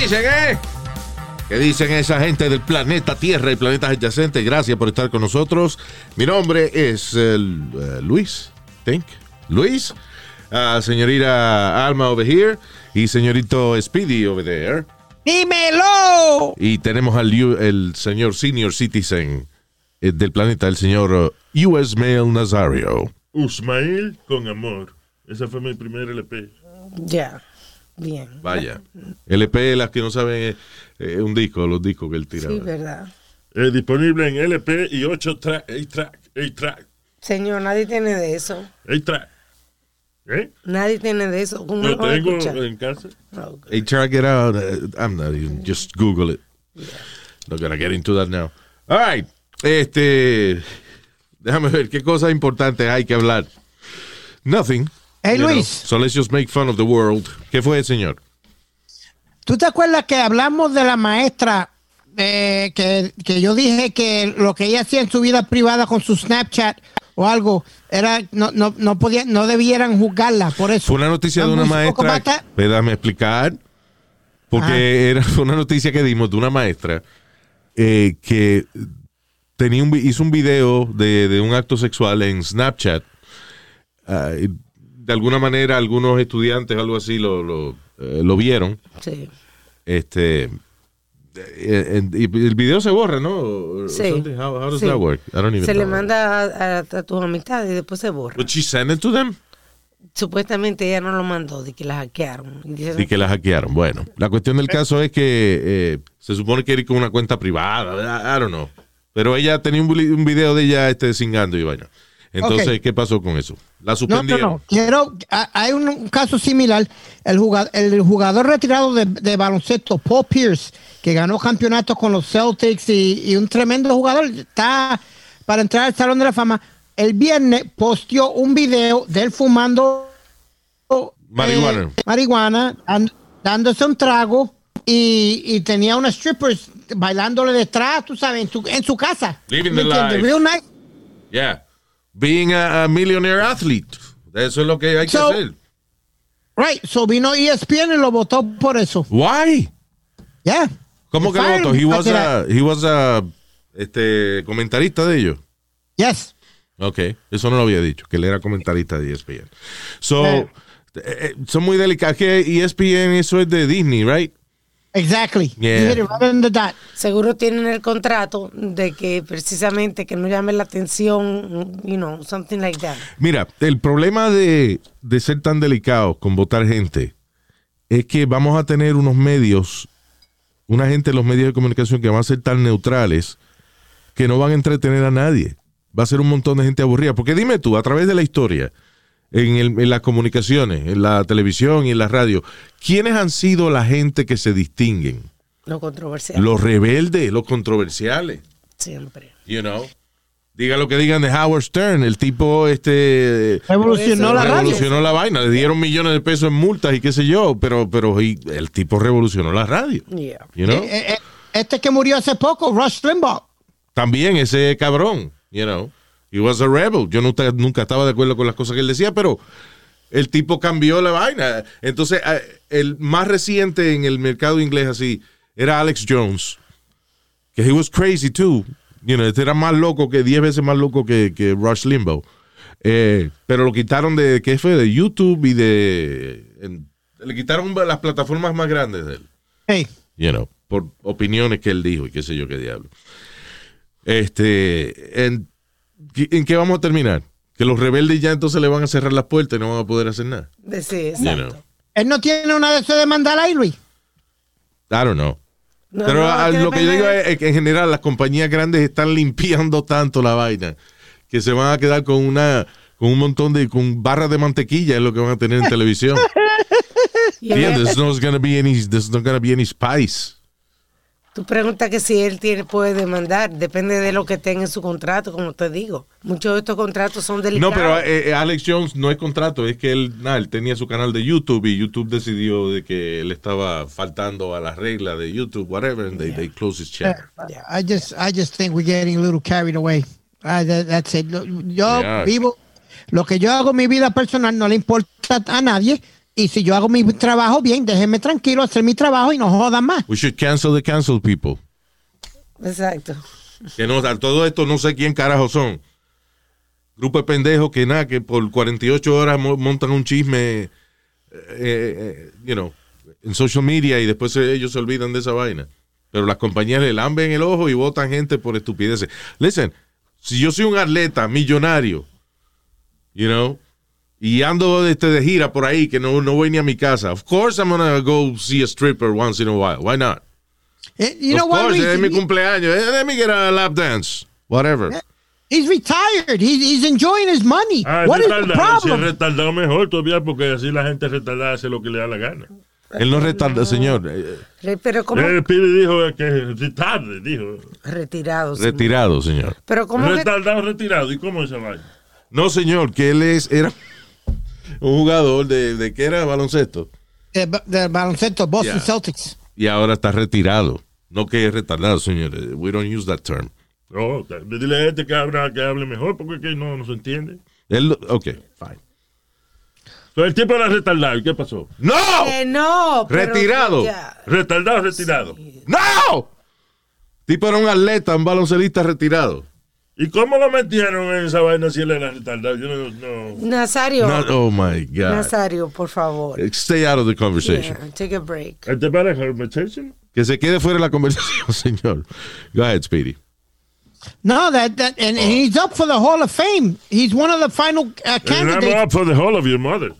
Dicen, eh? ¿Qué dicen esa gente del planeta Tierra y planetas adyacentes? Gracias por estar con nosotros. Mi nombre es eh, Luis, think. Luis, Ah, señorita Alma over here y señorito Speedy over there. ¡Dímelo! Y tenemos al el señor senior citizen eh, del planeta, el señor eh, US Mail Nazario. Usmail con amor. Esa fue mi primer LP. Ya. Bien. Vaya. LP, las que no saben, eh, un disco, los discos que él tira. Sí, verdad. Eh, disponible en LP y 8 track, 8 track, 8 track, Señor, nadie tiene de eso. 8 track. ¿Eh? Nadie tiene de eso. ¿Cómo Lo lo van a tengo escuchar? en casa. Oh. Hey, check it out. Uh, I'm not even, just Google it. Not gonna get into that now. All right. Este, déjame ver qué cosas importantes hay que hablar. Nothing. Hey, you know. Luis. So let's just make fun of the world. ¿Qué fue, señor? ¿Tú te acuerdas que hablamos de la maestra eh, que, que yo dije que lo que ella hacía en su vida privada con su Snapchat o algo era no no no podía no debieran juzgarla por eso? Fue una noticia de una maestra. Déjame explicar. Porque era fue una noticia que dimos de una maestra eh, que tenía un, hizo un video de, de un acto sexual en Snapchat. Ah, de alguna manera, algunos estudiantes, algo así, lo, lo, eh, lo vieron. Sí. Este. eh, y el video se borra, ¿no? Sí. How, how does Sí. that work? I don't even Se le know. manda a, a- a tus amistades y después se borra. But she sent it to them? Supuestamente ella no lo mandó, de que la hackearon. Y que la hackearon. Bueno, la cuestión del caso es que eh, se supone que era con una cuenta privada. I, I don't know. Pero ella tenía un, un video de ella este, cingando y vaina. Entonces, Ok. ¿qué pasó con eso? La No, no, suspendieron. no. Quiero, a- hay un, un caso similar. El jugador, el jugador retirado de, de baloncesto, Paul Pierce, que ganó campeonatos con los Celtics y, y un tremendo jugador, está para entrar al Salón de la Fama. El viernes posteó un video de él fumando Marihuana. eh, marihuana, and- dándose un trago y, y tenía unas strippers bailándole detrás, tú sabes, en su, en su casa. Living ¿Me the life. Real nice. Yeah. Being a, a millionaire athlete. Eso es lo que hay que hacer. Right, so vino ESPN y lo votó por eso. Why? Yeah. ¿Cómo que lo votó? He was Okay. a, he was a este, comentarista de ellos. Yes. Ok, eso no lo había dicho, que él era comentarista de ESPN. So, Eh. eh, son muy delicados. Que E ESPN, eso es de Disney, right? Exactly. Yeah. You hit it right on the dot. Seguro tienen el contrato de que precisamente que no llame la atención, you know, something like that. Mira, el problema de, de ser tan delicado con votar gente es que vamos a tener unos medios, una gente en los medios de comunicación que van a ser tan neutrales que no van a entretener a nadie. Va a ser un montón de gente aburrida. Porque dime tú, a través de la historia, en, el- en las comunicaciones, en la televisión y en la radio, ¿quiénes han sido la gente que se distinguen? Lo controversial. Los rebeldes, los controversiales. Siempre. You know. Diga lo que digan de Howard Stern, el tipo este Revolucionó la radio. revolucionó la vaina, le dieron millones de pesos en multas y qué sé yo, pero pero y el tipo revolucionó la radio, Yeah. you know? Eh, eh, este que murió hace poco, Rush Limbaugh. También ese cabrón, you know. He was a rebel. Yo nunca, nunca estaba de acuerdo con las cosas que él decía, pero el tipo cambió la vaina. Entonces, el más reciente en el mercado inglés así era Alex Jones, que he was crazy too. You know, este era más loco que 10 veces más loco que, que Rush Limbaugh. Eh, pero lo quitaron de, ¿qué fue? De YouTube y de... en- le quitaron las plataformas más grandes de él Hey. you know, por opiniones que él dijo y qué sé yo qué diablo. Este, ¿en, ¿en qué vamos a terminar? Que los rebeldes ya entonces le van a cerrar las puertas y no van a poder hacer nada. De- Sí, You exacto. know. Él no tiene una de esas de mandar ahí, Luis. I don't know. No, Pero no, ah, que lo que yo digo es que en general las compañías grandes están limpiando tanto la vaina que se van a quedar con una con un montón de con barras de mantequilla es lo que van a tener en televisión. Yeah, there's not gonna be any, there's not gonna be any spice. Tú preguntas que si él tiene, puede demandar, depende de lo que tenga en su contrato, como te digo. Muchos de estos contratos son No, delicados. pero eh, eh, Alex Jones no es contrato, es que él, nada, él tenía su canal de YouTube y YouTube decidió de que él estaba faltando a las reglas de YouTube, whatever, and they, they closed his channel. I just, I just think we're getting a little carried away. Ah, that- that's it. Yo Yeah. vivo, lo que yo hago en mi vida personal no le importa a nadie. Y si yo hago mi trabajo bien, déjenme tranquilo hacer mi trabajo y no jodan más. We should cancel the cancel people. Exacto. Que no, a todo esto no sé quién carajo son. Grupo de pendejos que nada, que por 48 horas mo- montan un chisme, eh, eh, you know, en social media y después ellos se olvidan de esa vaina. Pero las compañías le lamben el ojo y votan gente por estupideces. Listen, si yo soy un atleta millonario, you know, y ando este, de gira por ahí, que no, no voy ni a mi casa, of course I'm gonna go see a stripper once in a while. Why not? Eh, You know of what? course, es mi cumpleaños. Eh, Let me get a lap dance. Whatever. He's retired. He's, he's enjoying his money. Ah, what is the retardado. Si es problem? retardado mejor todavía porque así la gente retardada hace lo que le da la gana. Él no retarda, señor. eh, Pero como El Pidi dijo que es tarde, dijo. retirado. sí. retirado, señor. Pero como que Retardado, retirado. ¿Y cómo esa vaina? No, señor, que él es, era un jugador de, de que era baloncesto De, de baloncesto, Boston Yeah. Celtics. y ahora está retirado. No que es retardado, señor. Eh, We don't use that term. No, dile a este que, habla, que hable mejor porque que no, no se entiende. Él, ok, fine. So, el tipo era retardado. ¿Y qué pasó? ¡No! Eh, no. Retirado. ya. Retardado, retirado. ¡No! Tipo era un atleta, un baloncelista retirado. ¿Y cómo lo metieron en esa vaina si él era retardado? Yo no. no. Nazario. No- oh my God. Nazario, por favor. Stay out of the conversation. Yeah, take a break. ¿Este pareja conversation? Que se quede fuera de la conversación, señor. Go ahead, Speedy. No, that, that and, and he's up for the Hall of Fame. He's one of the final uh, And I'm candidates. up for the whole of your mother.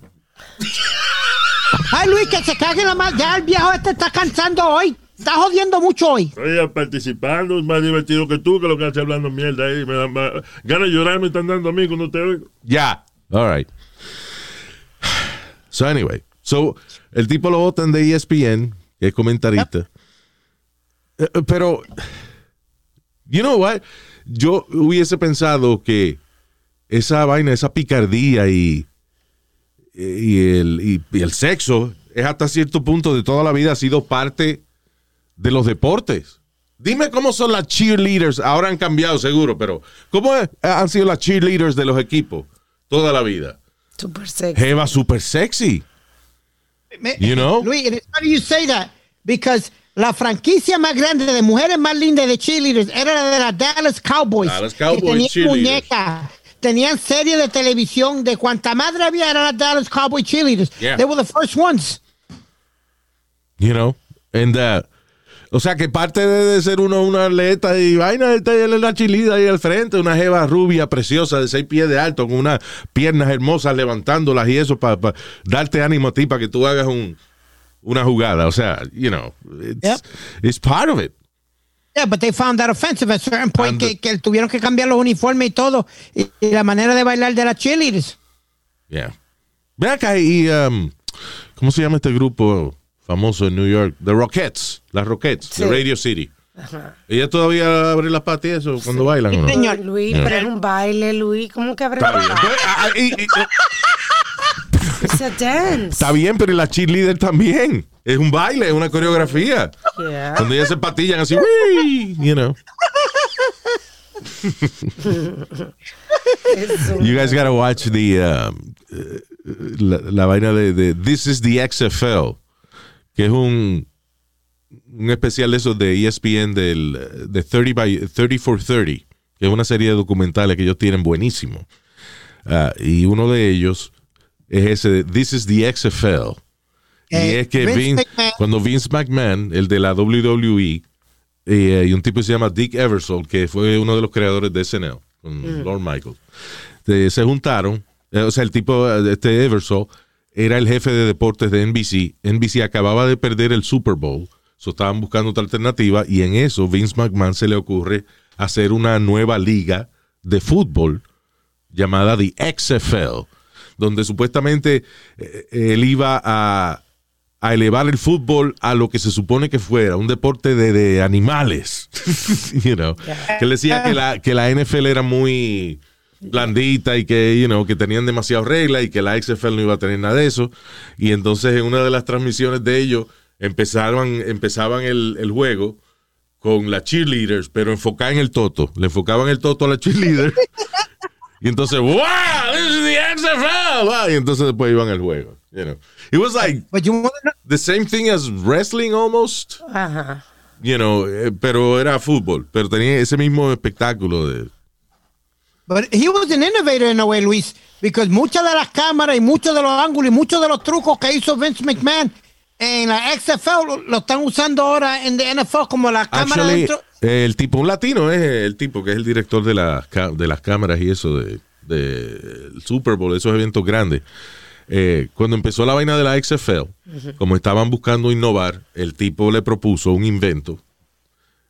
Ay, Luis, que se cague la más. Ya el viejo este está cansando hoy. Está jodiendo mucho hoy. Oye, participando es más divertido que tú, que lo que hace hablando mierda ahí. Me da más, ganas de llorar me están dando a mí cuando te oigo. Ya. All right. So anyway, so el tipo lo votan de ESPN, que es comentarista. Eh, eh, Pero, you know what? Yo hubiese pensado que esa vaina, esa picardía y, y, el, y- y el sexo es hasta cierto punto de toda la vida ha sido parte de los deportes. Dime cómo son las cheerleaders. Ahora han cambiado seguro, pero ¿cómo es- han sido las cheerleaders de los equipos toda la vida? Super sexy. Jeva super sexy. Me- You know? Luis, and it's funny you say that because la franquicia más grande de mujeres más lindas de cheerleaders era la de las Dallas Cowboys. Dallas que Cowboys tenían cheerleaders. muñecas, tenían series de televisión de cuanta madre había eran las Dallas Cowboys cheerleaders. Yeah. They were the first ones. You know? And, uh, o sea que parte de, ser uno una atleta y vaina, está la chilida ahí al frente, una jeva rubia, preciosa, de seis pies de alto, con unas piernas hermosas levantándolas y eso para darte ánimo a ti, para que tú hagas un, una jugada. O sea, you know, it's, Yep. it's part of it. Yeah, but they found that offensive at a certain point que, que tuvieron que cambiar los uniformes y todo. Y, y la manera de bailar de las cheerleaders. Yeah. Ven acá y, um, ¿cómo se llama este grupo famoso en New York? The Rockettes. Las Rockettes, Sí. de Radio City. Ella todavía abre las patas y eso cuando bailan, ¿o no? Señor. Luis, pero es un baile, Luis. ¿Cómo que abre Está la bien. boca? Pues, ah, ah. Está bien, pero la cheerleader también. Es un baile, es una coreografía. Yeah. Cuando ellas se patillan así, "Wii", you know. You guys gotta watch the eh, la, la vaina de, de This is the XFL, que es un un especial de esos de ESPN del de 30 by 30 for 30, que es una serie de documentales que ellos tienen buenísimo. Ah, y uno de ellos es ese de This is the XFL. Y Eh, es que Vince cuando Vince McMahon, el de la WWE, eh, y un tipo que se llama Dick Eversole, que fue uno de los creadores de SNL, con Lord Michael, eh, se juntaron. eh, o sea, el tipo, este Eversole, era el jefe de deportes de NBC. NBC acababa de perder el Super Bowl, so estaban buscando otra alternativa, y en eso Vince McMahon se le ocurre hacer una nueva liga de fútbol llamada The XFL, donde supuestamente eh, él iba a a elevar el fútbol a lo que se supone que fuera, un deporte de, de animales. you know, que él decía que la, que la NFL era muy blandita y que, you know, que tenían demasiadas reglas y que la XFL no iba a tener nada de eso. Y entonces en una de las transmisiones de ellos empezaban, empezaban el, el juego con las cheerleaders, pero enfocaban en el toto. Le enfocaban el toto a la cheerleader. y entonces, wow, this is the XFL. Wow, Y entonces después iban al juego. You know. It was like But you wanna know- the same thing as wrestling almost. Ajá. You know, eh, pero era fútbol. Pero tenía ese mismo espectáculo de... But he was an innovator in a way, Luis, because muchas de las cámaras y muchos de los ángulos y muchos de los trucos que hizo Vince McMahon en la XFL lo, lo están usando ahora en la NFL como la cámara Actually, dentro. el tipo, un latino es el tipo que es el director de, las de las cámaras y eso de, de el Super Bowl, esos eventos grandes. Eh, cuando empezó la vaina de la XFL, como estaban buscando innovar, el tipo le propuso un invento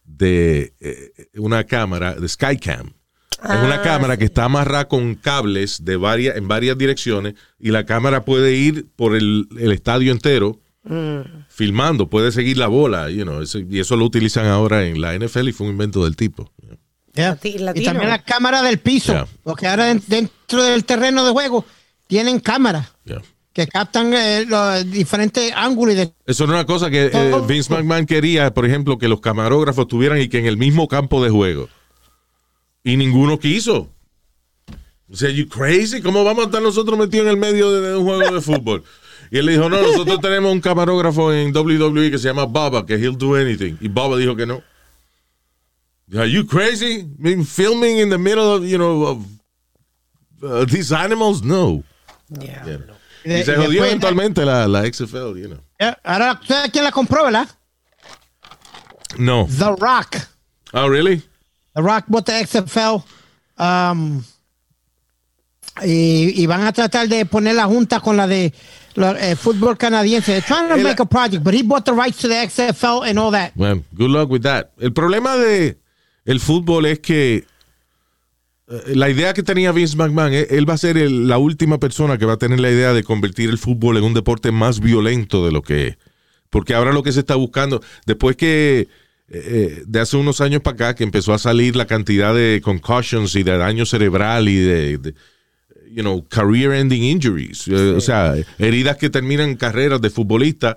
de eh, una cámara de Skycam. Es una cámara que está amarrada con cables de varias, en varias direcciones y la cámara puede ir por el, el estadio entero filmando, puede seguir la bola, you know, eso- y eso lo utilizan ahora en la NFL y fue un invento del tipo. Yeah. Y también la cámara del piso, Yeah. porque ahora den- dentro del terreno de juego tienen cámaras Yeah. que captan eh, los diferentes ángulos de Eso era una cosa que eh. Vince McMahon quería, por ejemplo, que los camarógrafos estuvieran y que en el mismo campo de juego. Y ninguno quiso. O sea, you crazy? ¿Cómo vamos a estar nosotros metidos en el medio de, de un juego de fútbol? Y él le dijo, no, nosotros tenemos un camarógrafo en WWE que se llama Baba, que he'll do anything. Y Baba dijo que no. Are you crazy? I mean, filming in the middle of, you know, of uh, these animals? No. Yeah. Yeah. de- Y se jodió después- eventualmente la, la XFL, you know. Yeah, Ahora, ¿sabes quién la compró, verdad? No. The Rock. Oh, really? The Rock the XFL. um, y, y van a tratar de poner la junta con la de la- el fútbol canadiense. They're trying to El- make a project, but he bought the rights to the XFL and all that. Well, good luck with that. El problema de el fútbol es que eh, la idea que tenía Vince McMahon, eh, él va a ser el- la última persona que va a tener la idea de convertir el fútbol en un deporte más violento de lo que es. Porque ahora lo que se está buscando, después que eh, de hace unos años para acá, que empezó a salir la cantidad de concussions y de daño cerebral y de, de, you know, career-ending injuries, eh, o sea, heridas que terminan carreras de futbolistas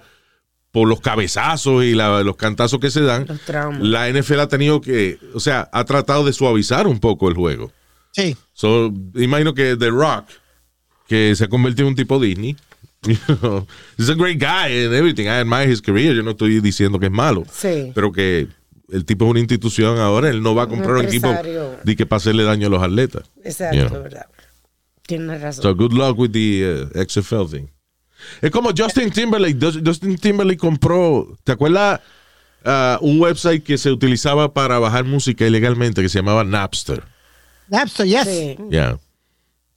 por los cabezazos y la- los cantazos que se dan, Los traumas. la NFL ha tenido que, o sea, ha tratado de suavizar un poco el juego. Sí. So, imagino que The Rock, que se ha convertido en un tipo Disney, you know, he's a great guy and everything. I admire his career. Yo no estoy diciendo que es malo, Sí. pero que el tipo es una institución ahora. Él no va a comprar un equipo de que para hacerle daño a los atletas. Exacto, you know. verdad. Tienes razón. So good luck with the uh, XFL thing. Es como Justin Timberlake. Just- Justin Timberlake compró, ¿te acuerdas? uh, un website que se utilizaba para bajar música ilegalmente que se llamaba Napster. Napster, yes. Sí. Ya.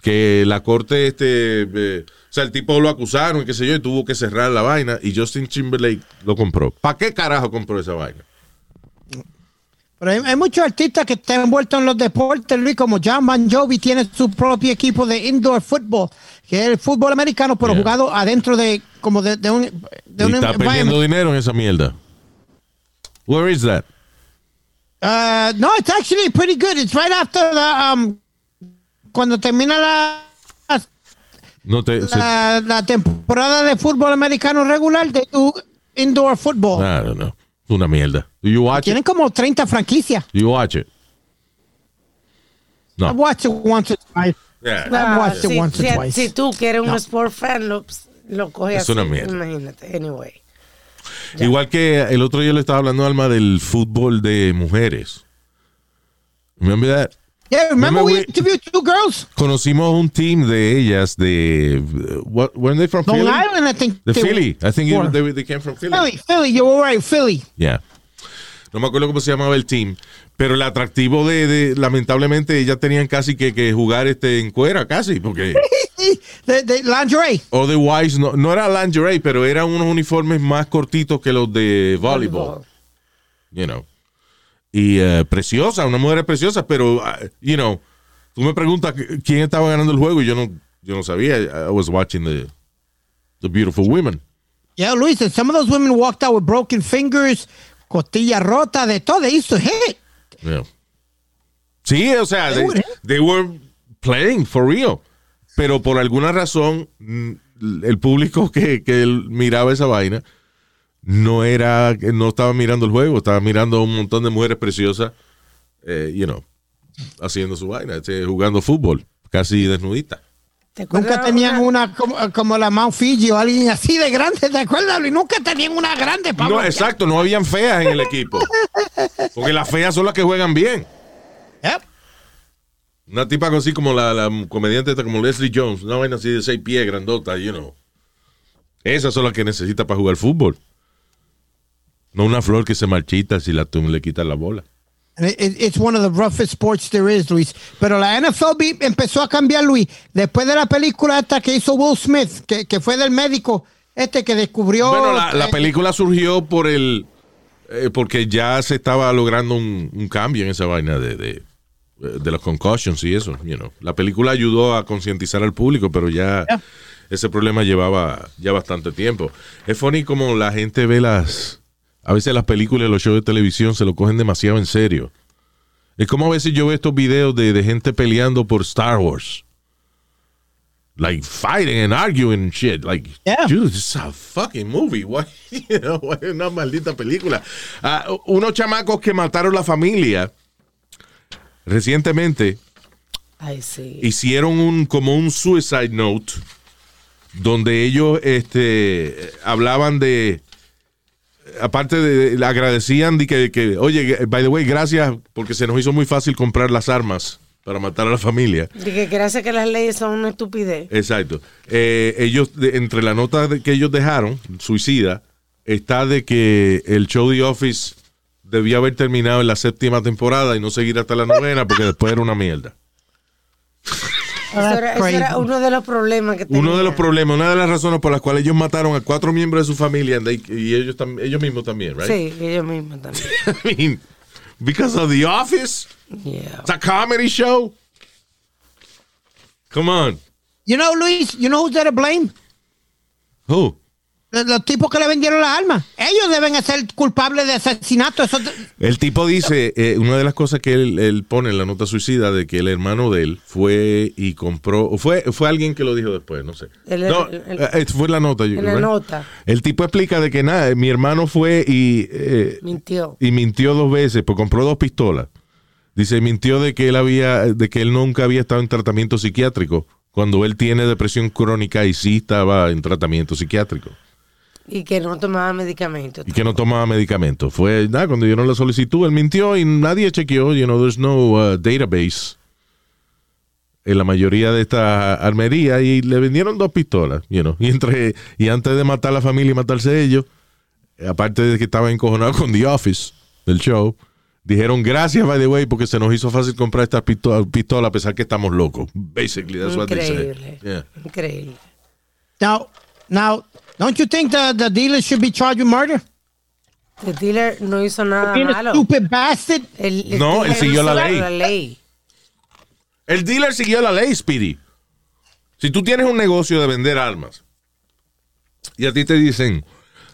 Que la corte, este, eh, o sea, el tipo lo acusaron y qué sé yo, y tuvo que cerrar la vaina y Justin Timberlake lo compró. ¿Para qué carajo compró esa vaina? Pero hay, hay muchos artistas que están envueltos en los deportes, Luis, como John Bon Jovi tiene su propio equipo de indoor football, que es el fútbol americano, pero Yeah. jugado adentro de como de, de un de Y un está perdiendo dinero en esa mierda. Where is that? Uh, no, it's actually pretty good. It's right after the um cuando termina la No te, se- la, la temporada de fútbol americano regular de tu indoor football. I don't know. Es una mierda. Do you watch Tienen it? como 30 franquicias. Do you watch it? No. I've watched it once or twice. Yeah. I've watched it si, once or si- twice. si tú que eres un No. sport fan, lo, lo coges Es así. una mierda. Imagínate. Anyway. Igual que el otro día le estaba hablando Alma del fútbol de mujeres. Remember that? Yeah, remember we we- interviewed two girls? Conocimos un team de ellas de what were they from Long Philly? Island, I think. De were- Philly. I think they, they came from Philly. Philly, Philly, you were right, Philly. Yeah. No me acuerdo cómo se llamaba el team, pero el atractivo de, de- lamentablemente ellas tenían casi que, que jugar este en cuera casi, porque the, the lingerie. otherwise no, no era lingerie, pero eran unos uniformes más cortitos que los de voleibol, you know. Y eh, preciosa, una mujer preciosa, pero ah, you know, tú me preguntas qu- quién estaba ganando el juego y yo no yo no sabía. I was watching the the beautiful women. Yeah, Luis, and some of those women walked out with broken fingers, costilla rota, de todo. They used to hit. Yeah. Sí, o sea, They they, they were playing for real. Pero por alguna razón, mm, el público que, que miraba esa vaina no era, no estaba mirando el juego, estaba mirando a un montón de mujeres preciosas, eh, you know, haciendo su vaina, este, jugando fútbol, casi desnudita. ¿Te acuerdas Nunca tenían una como, como la Mount Fiji o alguien así de grande, ¿te acuerdas, Luis? Nunca tenían una grande para No, exacto, no habían feas en el equipo. Porque las feas son las que juegan bien. Yep. Una tipa así como la, la comediante como Leslie Jones, una vaina así de seis pies, grandota, you know. Esas son las que necesita para jugar fútbol. No una flor que se marchita si la, tú le quitas la bola. It's one of the roughest sports there is, Luis. Pero la NFL empezó a cambiar, Luis, después de la película esta que hizo Will Smith, que, que fue del médico este que descubrió... Bueno, la, la eh, película surgió por el. eh, porque ya se estaba logrando un, un cambio en esa vaina de, de, de los concussions y eso. You know. La película ayudó a concientizar al público, pero ya Yeah. ese problema llevaba ya bastante tiempo. Es funny como la gente ve las. A veces las películas y los shows de televisión se lo cogen demasiado en serio. Es como a veces yo veo estos videos de, de gente peleando por Star Wars. Like fighting and arguing and shit. Like, Yeah. dude, it's a fucking movie. Why, you know, why una maldita película. Ah, unos chamacos que mataron la familia recientemente hicieron un como un suicide note donde ellos este hablaban de aparte de, le agradecían de que, que, oye by the way gracias porque se nos hizo muy fácil comprar las armas para matar a la familia. Dije, gracias que las leyes son una estupidez. exacto. Eh, ellos de- entre la nota de- que ellos dejaron suicida está de que el show The Office debía haber terminado en la séptima temporada y no seguir hasta la novena porque después era una mierda Eso era, eso era uno de los problemas que Uno de los problemas, una de las razones por las cuales ellos mataron a cuatro miembros de su familia and they- y ellos, tam- ellos mismos también, right? Sí, ellos mismos también. I mean, because of The Office, Yeah. it's a comedy show. Come on. You know, Luis, you know who's there to blame? Who? Los, los tipos que le vendieron las armas. Ellos deben ser culpables de asesinato. Eso, El tipo dice, eh, una de las cosas que él, él pone en la nota suicida de que el hermano de él fue y compró, o fue, fue alguien que lo dijo después, no sé. El- no, el- el- eh, fue la nota. En la nota. El tipo explica de que nada, mi hermano fue y, eh, Mintió. y mintió dos veces, pues compró dos pistolas. Dice, mintió de que él había, de que él nunca había estado en tratamiento psiquiátrico, cuando él tiene depresión crónica y sí estaba en tratamiento psiquiátrico. Y que no tomaba medicamentos. Y que no tomaba medicamentos. Fue, nada, cuando dieron la solicitud, él mintió y nadie chequeó, you know, there's no uh, database en la mayoría de estas armerías y le vendieron dos pistolas, you know, y entre, y antes de matar a la familia y matarse ellos, aparte de que estaba encojonado con The Office del show, dijeron gracias, by the way, porque se nos hizo fácil comprar esta pistola, pistola a pesar que estamos locos. Basically, that's what they said. Increíble. Yeah. Increíble. now, now, don't you think the, the dealer should be charged with murder? El dealer no hizo nada malo. stupid bastard. El- el No, él dealer siguió la ley. La ley. El dealer siguió la ley, Speedy. Si tú tienes un negocio de vender armas y a ti te dicen,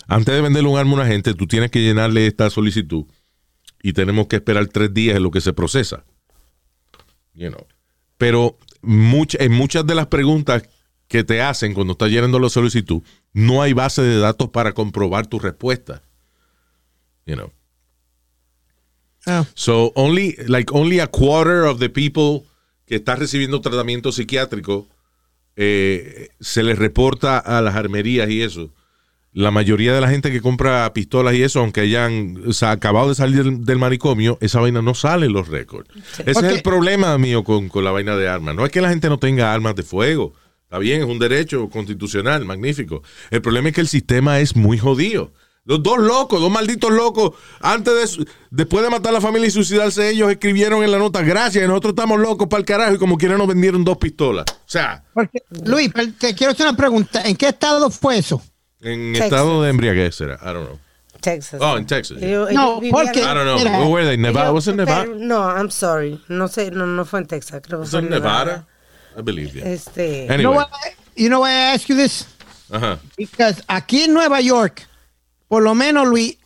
antes de venderle un arma a una gente, tú tienes que llenarle esta solicitud y tenemos que esperar tres días en lo que se procesa. You know. Pero much- en muchas de las preguntas que te hacen cuando estás llenando la solicitud, no hay base de datos para comprobar tu respuesta. You know. Ah. So only like only a quarter of the people que está recibiendo tratamiento psiquiátrico eh, se les reporta a las armerías y eso. La mayoría de la gente que compra pistolas y eso, aunque hayan o sea, acabado de salir del, del manicomio, esa vaina no sale en los récords. Ese es el problema mío con, con la vaina de armas. No es que la gente no tenga armas de fuego. Está bien, es un derecho constitucional, magnífico. El problema es que el sistema es muy jodido. Los dos locos, dos malditos locos, antes de su- después de matar a la familia y suicidarse, ellos escribieron en la nota, gracias, y nosotros estamos locos para el carajo, y como quiera nos vendieron dos pistolas. O sea, Porque, Luis, pero te quiero hacer una pregunta. ¿En qué estado fue eso? en Texas. estado de embriaguez era, I don't know. Texas. Oh, en Texas. No, porque- I don't know. Mira, Where were they? Nevada? ellos- Was it Nevada? pero- No, I'm sorry. No sé, no, no fue en Texas, creo que Was en Nevada? Nevada. I believe, yeah. Este, You know Anyway, why, you know why I ask you this? Ajá. Because aquí en Nueva York, por lo menos, Luis,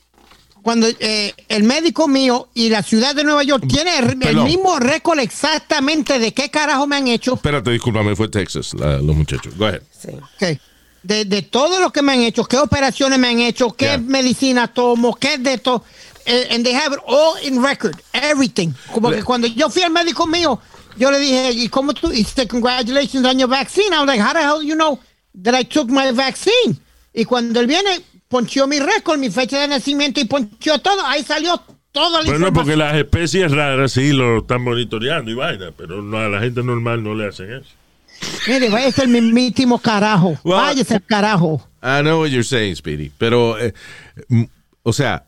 cuando eh, el médico mío y la ciudad de Nueva York tiene el, mismo récord exactamente de qué carajo me han hecho, Espérate, discúlpame, fue Texas, la- los muchachos. Go ahead. Sí. ok, de, de todo lo que me han hecho, qué operaciones me han hecho, qué Yeah. medicina tomo, qué de todo. eh, and they have it all in record, everything. Como Le- que cuando yo fui al médico mío, yo le dije, ¿y cómo tú? Y dice, congratulations on your vaccine. I was like, how the hell you know that I took my vaccine? Y cuando él viene, ponchó mi récord, mi fecha de nacimiento y ponchó todo. Ahí salió todo la Bueno, porque las especies raras sí lo están monitoreando y vaina, pero no, a la gente normal no le hacen eso. Mire, váyase el mismísimo carajo. Well- váyase el carajo. I know what you're saying, Speedy. Pero, eh, o sea,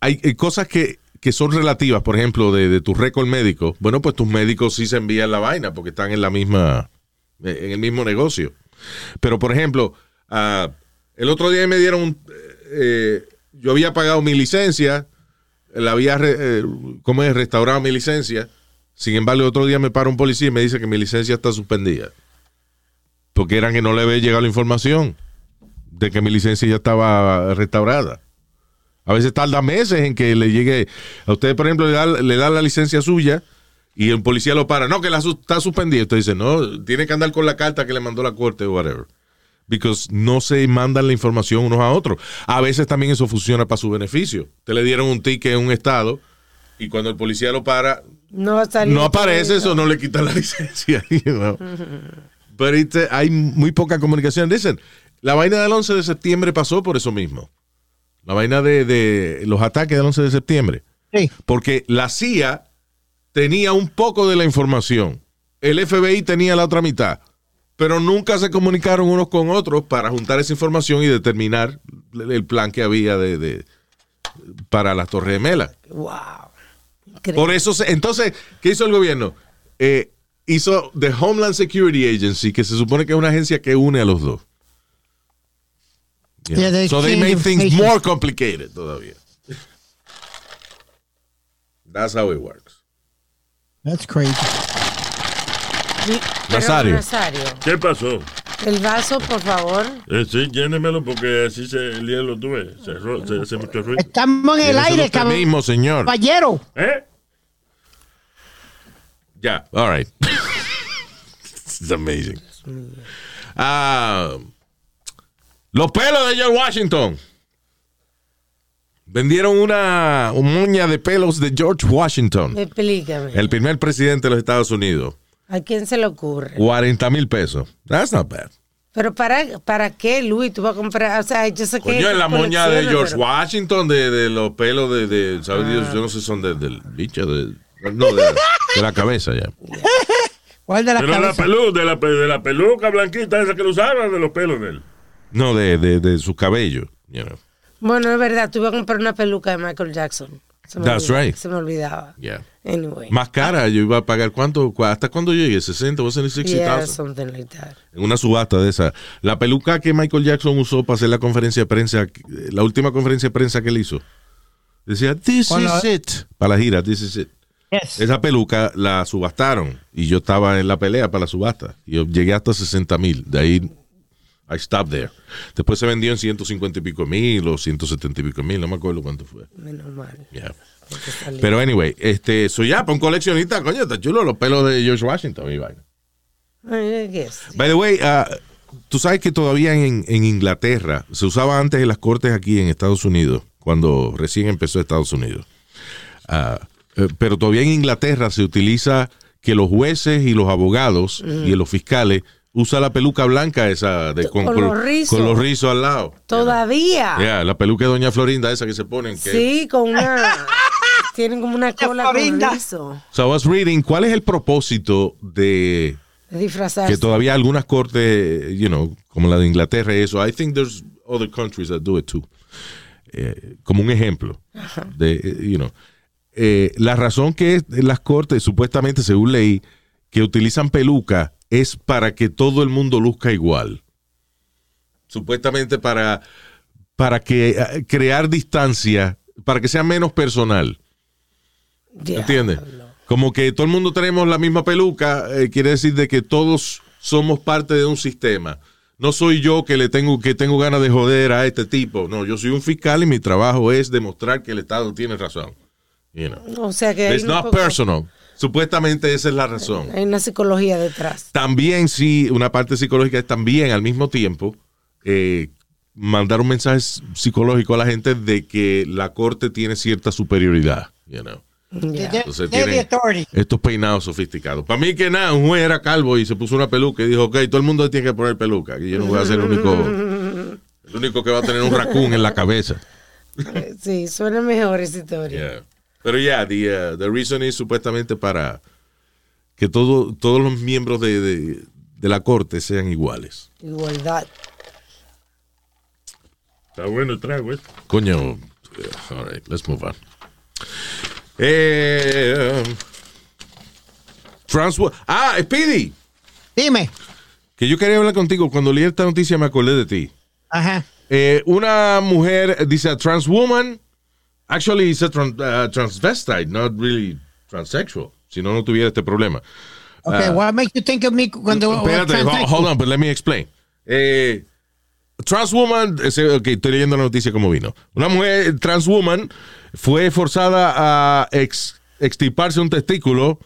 hay, hay cosas que, que son relativas, por ejemplo, de, de tu récord médico. Bueno, pues tus médicos sí se envían la vaina porque están en la misma, eh, en el mismo negocio. Pero, por ejemplo, ah, el otro día me dieron, un, eh, yo había pagado mi licencia, la había, eh, ¿cómo es? Restaurado mi licencia. Sin embargo, el otro día me para un policía y me dice que mi licencia está suspendida. Porque eran que no le había llegado la información de que mi licencia ya estaba restaurada. A veces tarda meses en que le llegue. A usted, por ejemplo, le da, le da la licencia suya y el policía lo para. No, que la está suspendida. Usted dice, no, tiene que andar con la carta que le mandó la corte o whatever. Because no se mandan la información unos a otros. A veces también eso funciona para su beneficio. Te le dieron un ticket en un estado y cuando el policía lo para, No, no aparece eso, no le quitan la licencia. you know. Pero hay muy poca comunicación. Dicen, la vaina del 11 de septiembre pasó por eso mismo. La vaina de, de los ataques del 11 de septiembre. Sí. Porque la CIA tenía un poco de la información. El FBI tenía la otra mitad. Pero nunca se comunicaron unos con otros para juntar esa información y determinar el plan que había de, de- para las Torres Gemelas. Wow. Increíble. Por eso, se- entonces, ¿qué hizo el gobierno? Eh, hizo The Homeland Security Agency, que se supone que es una agencia que une a los dos. Yeah. Yeah, they so they made things information. more complicated todavía. That's how it works. That's crazy. Nazario. Nazario, ¿Qué pasó? el vaso, por favor. Eh, sí, llénemelo porque así se, el hielo tuve. Se, se hace mucho ruido. Estamos en el aire, cabrón. mismo, señor. Caballero. ¿Eh? Ya, all right. It's amazing. Ah, los pelos de George Washington. Vendieron una, moña de pelos de George Washington, Explícame. el primer presidente de los Estados Unidos. ¿A quién se le ocurre? 40 mil pesos. That's not bad. Pero para, ¿para qué, Luis? Tú vas a comprar, o sea, yo sé que... Coño, en la moña de George pero- Ah. Washington, de, de los pelos de, de ¿sabes Dios? Yo no sé, son de- del bicho, de, no, de, de la cabeza ya. ¿Cuál de la Pero la, cabeza? pelu, de, la, de la peluca blanquita esa que lo usaban, de los pelos de él. No, de, de, de su cabello. you know. Bueno, es verdad, tú vas a comprar una peluca de Michael Jackson. Se me That's olvidaba, right. Se me olvidaba. Yeah. Anyway. Más cara, yo iba a pagar cuánto, cu- hasta cuándo llegue, 60 o 60,000. Yeah, something like that. en una subasta de esa. La peluca que Michael Jackson usó para hacer la conferencia de prensa, la última conferencia de prensa que él hizo, decía, This is it. Para la gira, This is it. Yes. Esa peluca la subastaron y yo estaba en la pelea para la subasta. Y yo llegué hasta 60 mil. De ahí, I stopped there. Después se vendió en 150 y pico mil o 170 y pico mil, no me acuerdo cuánto fue. Menos mal. Yeah. Pero anyway, este, soy ya, para un coleccionista, coño, está chulo los pelos de George Washington, mi vaina. By the way, ah, tú sabes que todavía en, en Inglaterra se usaba antes en las cortes aquí en Estados Unidos, cuando recién empezó Estados Unidos. Ah, eh, pero todavía en Inglaterra se utiliza que los jueces y los abogados y los fiscales usan la peluca blanca esa de, Con los rizos. con los rizos al lado. Todavía. Yeah, la peluca de Doña Florinda esa que se ponen. Que, Sí, con una... tienen como una cola con Florinda. rizo. So I was reading, ¿cuál es el propósito de De disfrazarse. que todavía algunas cortes, you know, como la de Inglaterra y eso, I think there's other countries that do it too. Eh, como un ejemplo de, eh, you know, eh, la razón que las cortes, supuestamente, según leí, que utilizan peluca es para que todo el mundo luzca igual. Supuestamente para, para que eh, crear distancia, para que sea menos personal. Diablo. ¿Entiendes? Como que todo el mundo tenemos la misma peluca, eh, quiere decir de que todos somos parte de un sistema. no soy yo que le tengo que tengo ganas de joder a este tipo. No, yo soy un fiscal y mi trabajo es demostrar que el Estado tiene razón. You know. O sea que It's not poco- personal. Supuestamente esa es la razón. hay una psicología detrás. También sí, una parte psicológica es también al mismo tiempo eh, mandar un mensaje psicológico a la gente de que la corte tiene cierta superioridad. You know. Ya. They're- Entonces tienen estos peinados sofisticados. Para mí que nada, un juez era calvo y se puso una peluca y dijo, ok, todo el mundo tiene que poner peluca. Y yo no voy a ser el único, el único que va a tener un raccoon en la cabeza. Sí, suena mejor esa historia. Yeah. Pero ya, the, uh, the reason is supuestamente para que todo, todos los miembros de, de- de la corte sean iguales. Igualdad. Está bueno el trago, ¿eh? Coño. All right, let's move on. Eh, um, ah, Speedy, Dime. que yo quería hablar contigo. Cuando leí esta noticia me acordé de ti. Ajá. Eh, una mujer dice a trans woman, actually it's a tran- uh, transvestite, not really transsexual. Si no, no tuviera este problema. Okay, what makes you think of me cuando Espérate, ho- transsexual? hold on, but let me explain. Eh, trans woman, ok, estoy leyendo la noticia como vino. Una mujer trans woman fue forzada a ex- extirparse un testículo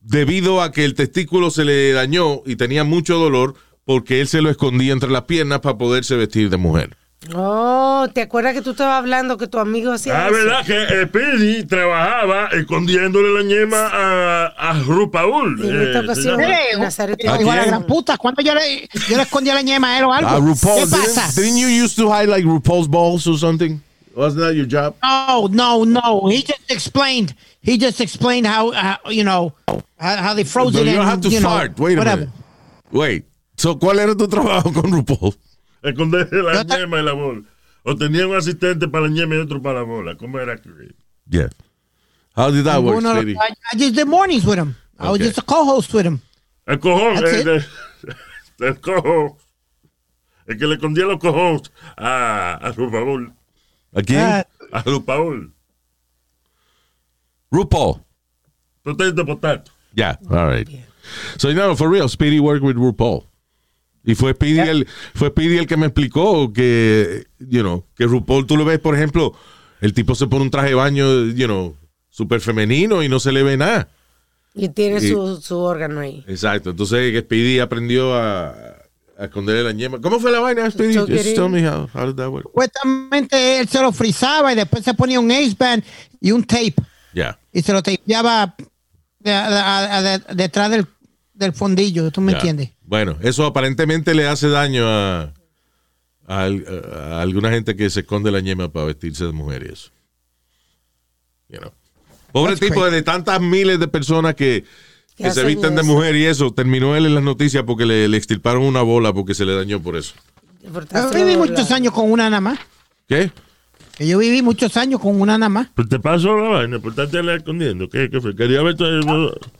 debido a que el testículo se le dañó y tenía mucho dolor porque él se lo escondía entre las piernas para poderse vestir de mujer. Oh, ¿te acuerdas que tú estabas hablando que tu amigo hacía Ah, eso? verdad que eh, Speedy trabajaba escondiéndole la ñema a, a Rupaul. Y en esta Eh, ocasión, se llama- Mire, Nazario ¿A tiene la gran puta, cuando yo le, yo le escondí la ñema a él o algo. Ah, RuPaul, ¿Qué pasa? didn't, didn't you used to hide like RuPaul's balls or something? Wasn't that your job? No, no, no. He just explained. He just explained how, how you know, how, how they froze But it you don't in, have to you know, fart. Wait a whatever. minute. Wait. So, ¿cuál era tu trabajo con RuPaul? Esconderle la ñema y la bola. O tenía un asistente para la ñema y otro para la bola. ¿Cómo era? Yeah. How did that work, Uno- Speedy? I, I just did mornings with him. I was Okay. just a co-host with him. El cojón. That's El, el, el cojón. El que le escondía los cojones a, a Rupaul. ¿A quién? Ah, A Rupaul. RuPaul. Potato, potato. Yeah, all right. So, you know, for real, Speedy worked with RuPaul. Y fue Speedy, el, fue Speedy el que me explicó que, you know, que RuPaul, tú lo ves, por ejemplo, el tipo se pone un traje de baño, you know, súper femenino y no se le ve nada. Y tiene Y- su, su órgano ahí. Exacto. Entonces, Speedy aprendió a, a esconderle la ñema. ¿Cómo fue la vaina, Speedy? Just tell me how, how did that work. Supuestamente él se lo frizaba y después se ponía un ace band y un tape Yeah. y se lo tapeaba de- a- a- de- detrás del, del fondillo. ¿Tú me Ya. entiendes? Bueno, eso aparentemente le hace daño a, a al- a alguna gente que se esconde la ñema para vestirse de mujer y eso. You know. Pobre That's tipo crazy. de tantas miles de personas que, se visten de mujer y eso. Terminó él en las noticias porque le, le extirparon una bola porque se le dañó por eso. Viví muchos años con una nada más. ¿Qué? Que yo viví muchos años con una nada más. Pues te pasó la vaina, por estarte escondiendo. ¿Qué, qué fue? Quería ver. tu-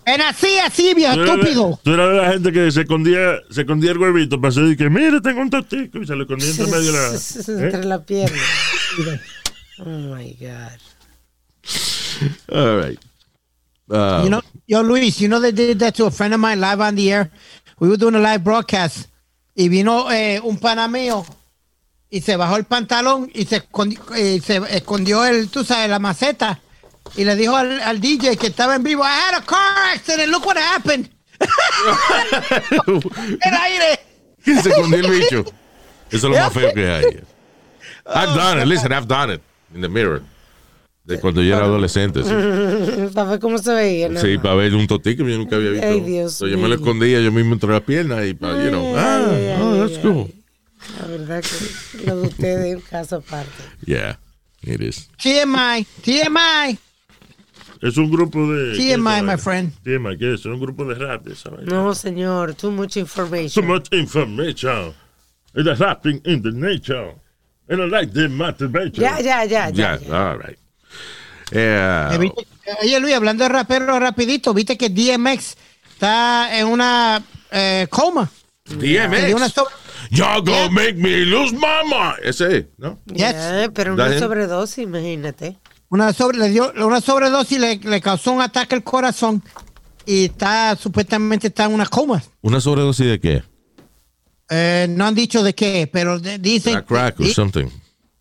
Era así, así, viejo Tú eras de- estúpido. Tú eras de la gente que se escondía, se escondía el huevito para hacer y que, mire, tengo un tostico y se lo escondía entre medio de la. Entre ¿Eh? la pierna. oh my God. All right. Uh, You know, yo, Luis, you know they did that to a friend of mine live on the air. We were doing a live broadcast. Y vino eh, un pana mío y se bajó el pantalón y se escondió, eh, se escondió el, tú sabes, la maceta. Y le dijo al, al DJ que estaba en vivo, I had a car accident, look what happened. el aire. se escondió el bicho. Eso es lo más feo que hay. I've done it. Listen, I've done it in the mirror. De cuando yo era adolescente. Sí. Para ver cómo se veía. nada Sí, para ver un totico que yo nunca había visto. Ay, Dios So, yo me lo escondía yo mismo entre las piernas y para, you know, Ay, ah, ay, oh, that's ay, cool. La verdad que lo de ustedes es un caso aparte. Yeah, it is. TMI, TMI. Es un grupo de. ¿qué es esa TMI, my friend. TMI, ¿qué es? Es un grupo de rap, esa vaina. No, señor, too much information. much information. It's a rapping in the nature. And I like the motivation. Ya, ya, ya, ya. Yeah, ya. all right. Yeah. Eh, Oye, Luis, hablando de rapero rapidito, viste que DMX está en una eh, coma. Le dio una DMX. Y'all gonna make me lose my mind. Ese es, ¿no? Ya, pero una sobredosis, imagínate. Una, sobre, le dio una sobredosis, le, le causó un ataque al corazón y está supuestamente está en una coma. ¿Una sobredosis de qué? Eh, no han dicho de qué, pero de- dicen. A crack or y- something.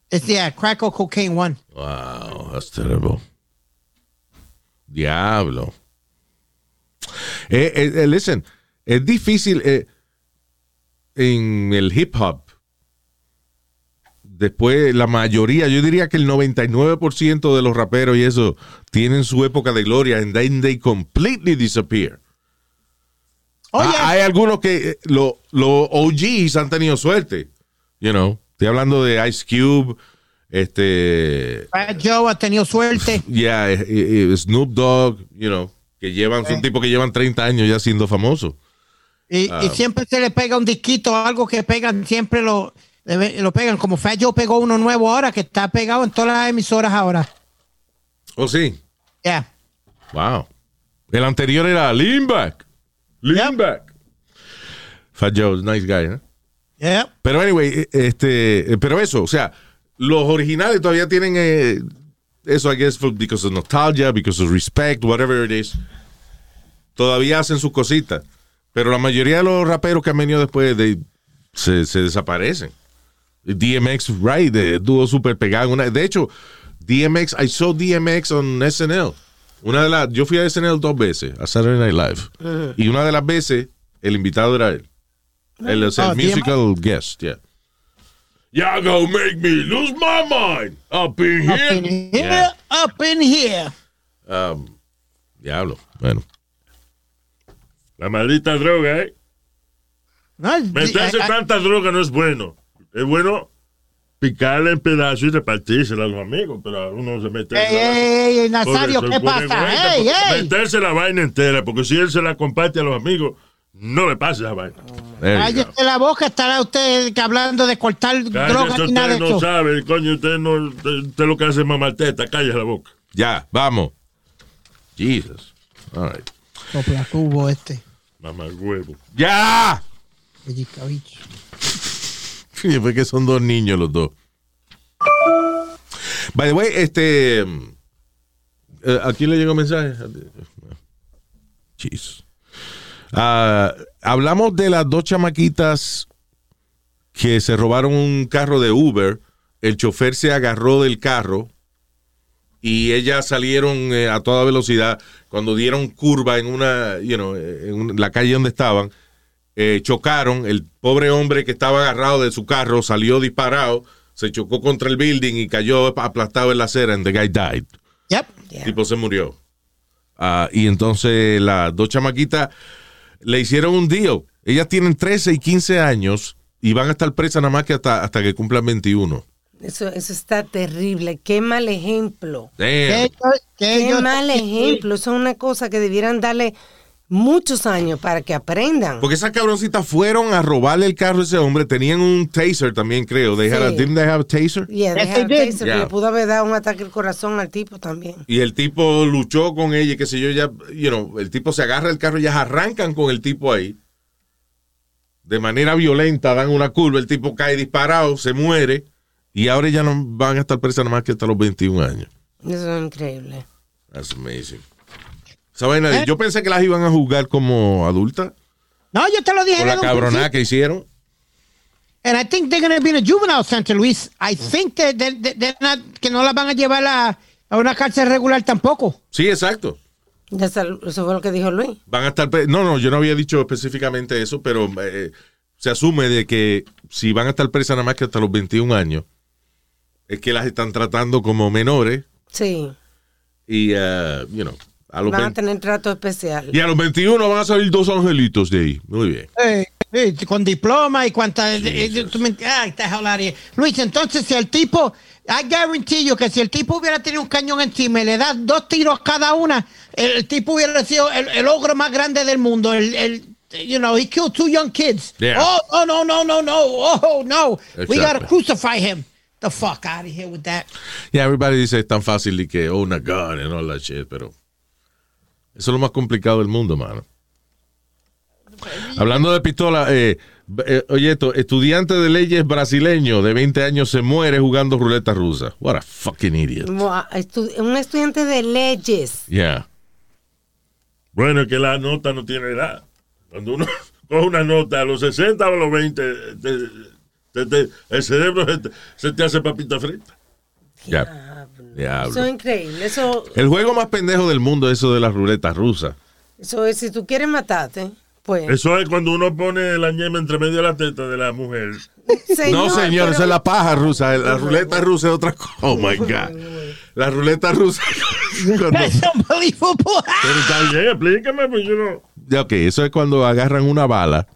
es yeah, crack or cocaine one. Wow, that's terrible. Diablo. Eh, eh, eh, listen, es difícil eh, en el hip hop. Después, la mayoría, yo diría que el 99% de los raperos y eso tienen su época de gloria and then they completely disappear. Ah, hay algunos que eh, lo- los OGs han tenido suerte. You know, estoy hablando de Ice Cube, este, Joe ha tenido suerte. Yeah, eh, eh, Snoop Dogg, you know, que llevan, son tipos que llevan 30 años ya siendo famosos. Y, Ah. y siempre se le pega un disquito, algo que pegan, siempre lo, lo pegan. Como Fat Joe pegó uno nuevo ahora, que está pegado en todas las emisoras ahora. ¿Oh, sí? Yeah. Wow. El anterior era Lean Back. Lean Yep. Back. Fat Joe, nice guy, ¿eh? Yeah. Pero anyway, eh, este, eh, pero eso, o sea, los originales todavía tienen eh, eso, I guess, because of nostalgia, because of respect, whatever it is. Todavía hacen sus cositas. Pero la mayoría de los raperos que han venido después de, se, se desaparecen. DMX, right, estuvo súper pegado. Una, de hecho, DMX, I saw DMX on SNL. Una de las, yo fui a SNL dos veces, a Saturday Night Live. Y una de las veces, el invitado era él. Es el Oh, musical guest, yeah. Y'all gonna make me lose my mind up in Up here. in here, Yeah. up in here. Um, diablo, bueno. La maldita droga, ¿eh? No, es- Meterse I- I- tanta droga no es bueno. Es bueno picarla en pedazos y repartírsela a los amigos, pero a uno se mete. Ey, ey, ey, Nazario, ¿qué eso, pasa? Ey, ey. Meterse la vaina entera, porque si él se la comparte a los amigos, no le pasa esa vaina. Cállese la boca, estará usted hablando de cortar droga Cállese, ni nada de usted no eso. sabe, coño, usted no, usted, usted lo que hace es mamarteta, cállese la boca. Ya, vamos. Jesus. All right. Sopla tubo este. Mamá huevo. ¡Ya! Sí, fue que son dos niños los dos. By the way, este. eh, ¿A quién le llegó mensaje? Jeez. Ah, hablamos de las dos chamaquitas que se robaron un carro de Uber. El chofer se agarró del carro y ellas salieron eh, a toda velocidad. Cuando dieron curva en una, you know, en la calle donde estaban, eh, chocaron. El pobre hombre que estaba agarrado de su carro salió disparado, se chocó contra el building y cayó aplastado en la acera. And the guy died. Yep. El tipo se murió. Ah, y entonces las dos chamaquitas le hicieron un deal. Ellas tienen 13 y 15 años y van a estar presas nada más que hasta, hasta que cumplan 21. Eso, eso está terrible. Qué mal ejemplo. Damn. Qué yo- mal ejemplo. Eso es una cosa que debieran darle muchos años para que aprendan. Porque esas cabroncitas fueron a robarle el carro a ese hombre. Tenían un taser también, creo. They had a- Sí. didn't they have a taser? Yeah, they Yes, they did. taser, Yeah. Le pudo haber dado un ataque al corazón al tipo también. Y el tipo luchó con ella, y qué sé yo, ya, you know, el tipo se agarra el carro y ya arrancan con el tipo ahí. De manera violenta, dan una curva, el tipo cae disparado, se muere, y ahora ya no van a estar presas nada más que hasta los 21 años. Eso es increíble. That's amazing. Esa vaina de- yo pensé que las iban a juzgar como adultas, No, yo te lo dije. por la cabronada que hicieron. And I think they're going to be in a juvenile center, Luis. I think that they- they- they're not- que no las van a llevar a, a una cárcel regular tampoco. Sí, exacto. Eso fue lo que dijo Luis. Van a estar. No, no, yo no había dicho específicamente eso, pero eh, se asume de que si van a estar presas nada más que hasta los 21 años, es que las están tratando como menores Sí. y, eh, you know, a los Van a 20 tener trato especial. y a los 21 van a salir dos angelitos de ahí. Muy bien. Eh, eh, con diploma y cuánta. eh, eh, here. Luis, entonces, si el tipo. I guarantee you que si el tipo hubiera tenido un cañón encima y le das dos tiros cada una, el, el tipo hubiera sido el, el ogro más grande del mundo. El, el, you know, he killed two young kids. Yeah. Oh, oh, no, no, no, no. Oh, no. We gotta crucify him. The fuck out of here with that. Yeah, everybody dice es tan fácil y que own a gun and all that shit, pero eso es lo más complicado del mundo, mano. Hablando de pistola, eh, eh, oye, esto, estudiante de leyes brasileño de 20 años se muere jugando ruleta rusa. What a fucking idiot. Un estudiante de leyes. Yeah. Bueno, es que la nota no tiene edad. Cuando uno, coge una nota a los 60 o a los 20, te- te- te- el cerebro se te, se te hace papita frita. Ya. Diablo. Eso es increíble. Eso, El juego más pendejo del mundo es eso de las ruletas rusas. eso es, si tú quieres matarte, pues. Eso es cuando uno pone la ñema entre medio de la teta de la mujer. no, señor, pero- esa es la paja rusa. La ruleta rusa es otra cosa. Oh my God. La ruleta rusa. cuando-. Pero está bien, explícame, pues yo no. Ya, ok, eso es cuando agarran una bala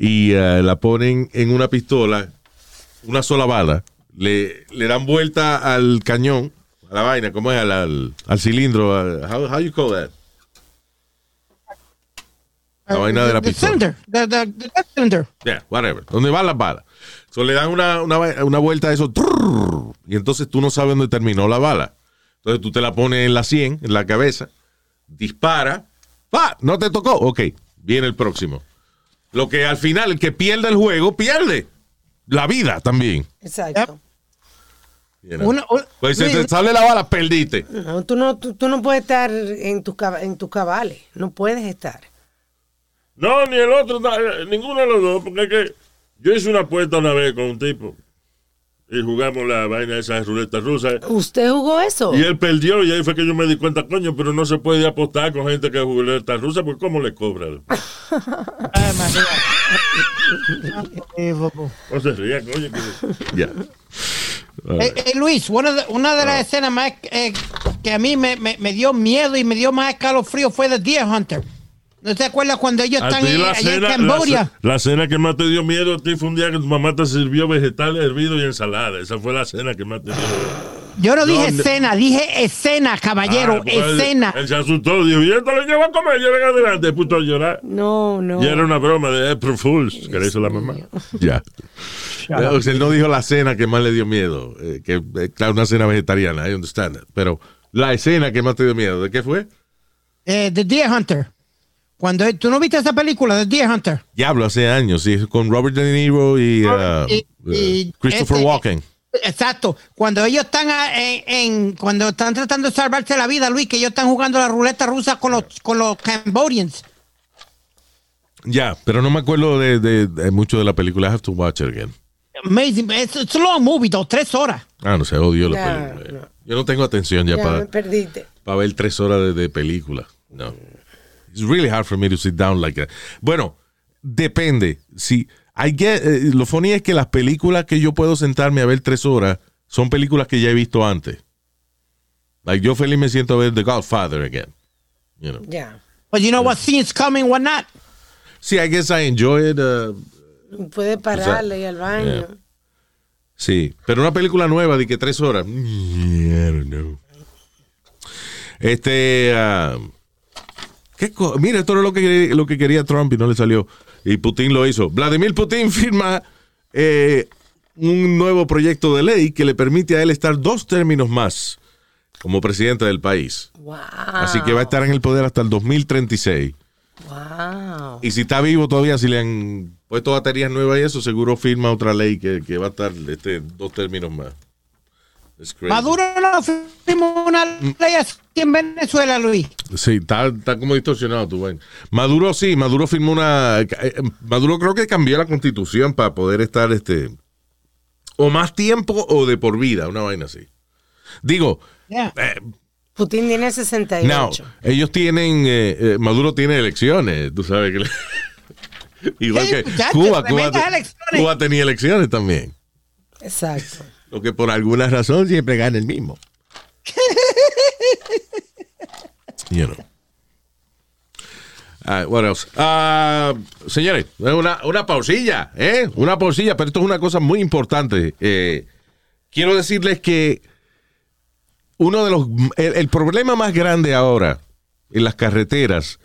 y eh, la ponen en una pistola, una sola bala, le, le dan vuelta al cañón, a la vaina, ¿cómo es? Al, al, al cilindro. al- how, how you call that? La vaina de la The pistola. cylinder. The, the, the cylinder. Yeah, whatever. ¿Dónde van las balas? So, le dan una, una, una vuelta a eso trrr, y entonces tú no sabes dónde terminó la bala. Entonces tú te la pones en la 100, en la cabeza, dispara, ¡pa! No te tocó. Ok, viene el próximo. Lo que al final, el que pierde el juego, pierde la vida también. Exacto. You know. Pues si te sale la bala, perdiste. No, tú, no, tú, tú no puedes estar en tus en tus cabales. No puedes estar. No, ni el otro, eh, ninguno de los dos, porque es que yo hice una apuesta una vez con un tipo y jugamos la vaina de esas ruletas rusas. ¿Usted jugó eso? Y él perdió y ahí fue que yo me di cuenta, coño, pero no se puede apostar con gente que juega ruletas rusas, pues ¿cómo le cobran? No se ría, coño. que- Ya. Eh, eh, Luis, una de, una de las escenas más eh, que a mí me, me, me dio miedo y me dio más escalofrío fue The Deer Hunter. ¿No te acuerdas cuando ellos A están en, la allá en cena, la, Cambodia? ce- la cena que más te dio miedo a ti fue un día que tu mamá te sirvió vegetales hervidos y ensalada. Esa fue la cena que más te dio miedo. Yo no dije ¿Dónde? escena, dije escena, caballero, Ah, pues él- escena. Él, se asustó, dijo, y esto lo llevo a comer, yo en adelante, puto a llorar. No, no. Y era una broma de April Fools, que le hizo la mamá. Ya. O sea, él no dijo la cena que más le dio miedo. eh, que, eh, claro, una cena vegetariana, I understand. Pero la escena que más te dio miedo, ¿de qué fue? Eh, The Deer Hunter. Cuando tú no viste esa película, The Deer Hunter. Diablo, hace años, sí, con Robert De Niro y, uh, Y- y uh, Christopher este- Walken. Exacto. Cuando ellos están ah, en, en- cuando están tratando de salvarse la vida, Luis, que ellos están jugando la ruleta rusa con los con los Cambodians. Ya, pero no me acuerdo de, de- de mucho de la película. I have to watch it again. Amazing. It's, it's a long movie, though, tres horas. Ah, no sé, odio la Ya, película. no. Yo no tengo atención ya, Ya para, para ver tres horas de, de película. No. It's really hard for me to sit down like that. Bueno, depende. Si I get- eh, lo funny es que las películas que yo puedo sentarme a ver tres horas son películas que ya he visto antes. Like yo feliz me siento a ver The Godfather again. You know. Ya. But you know what scene's coming, what not. Sí, I guess I enjoy it. uh, Puedes pararle y al baño. yeah. Sí, pero una película nueva de que tres horas. mm, I don't know. Este, ah, ¿qué co- mira, esto era lo que, lo que quería Trump y no le salió. Y Putin lo hizo. Vladimir Putin firma eh, un nuevo proyecto de ley que le permite a él estar dos términos más como presidente del país. Wow. Así que va a estar en el poder hasta el 2036. Wow. Y si está vivo todavía, si le han puesto baterías nuevas y eso, seguro firma otra ley que, que va a estar este, dos términos más. Maduro no firmó una ley así en Venezuela, Luis. Sí, está, está como distorsionado tu vaina. Maduro sí, Maduro firmó una. eh, Maduro creo que cambió la constitución para poder estar este. O más tiempo o de por vida, una vaina así. Digo, Yeah. eh, Putin tiene 68. no, ellos tienen. eh, eh, Maduro tiene elecciones, tú sabes que. Igual Sí, que Cuba, Cuba. Cuba tenía elecciones también. Exacto. Lo que por alguna razón siempre gana el mismo. you know. Ah, what else? Ah, señores, una, una pausilla, ¿eh? Una pausilla, pero esto es una cosa muy importante. Eh, quiero decirles que uno de los. El, el problema más grande ahora en las carreteras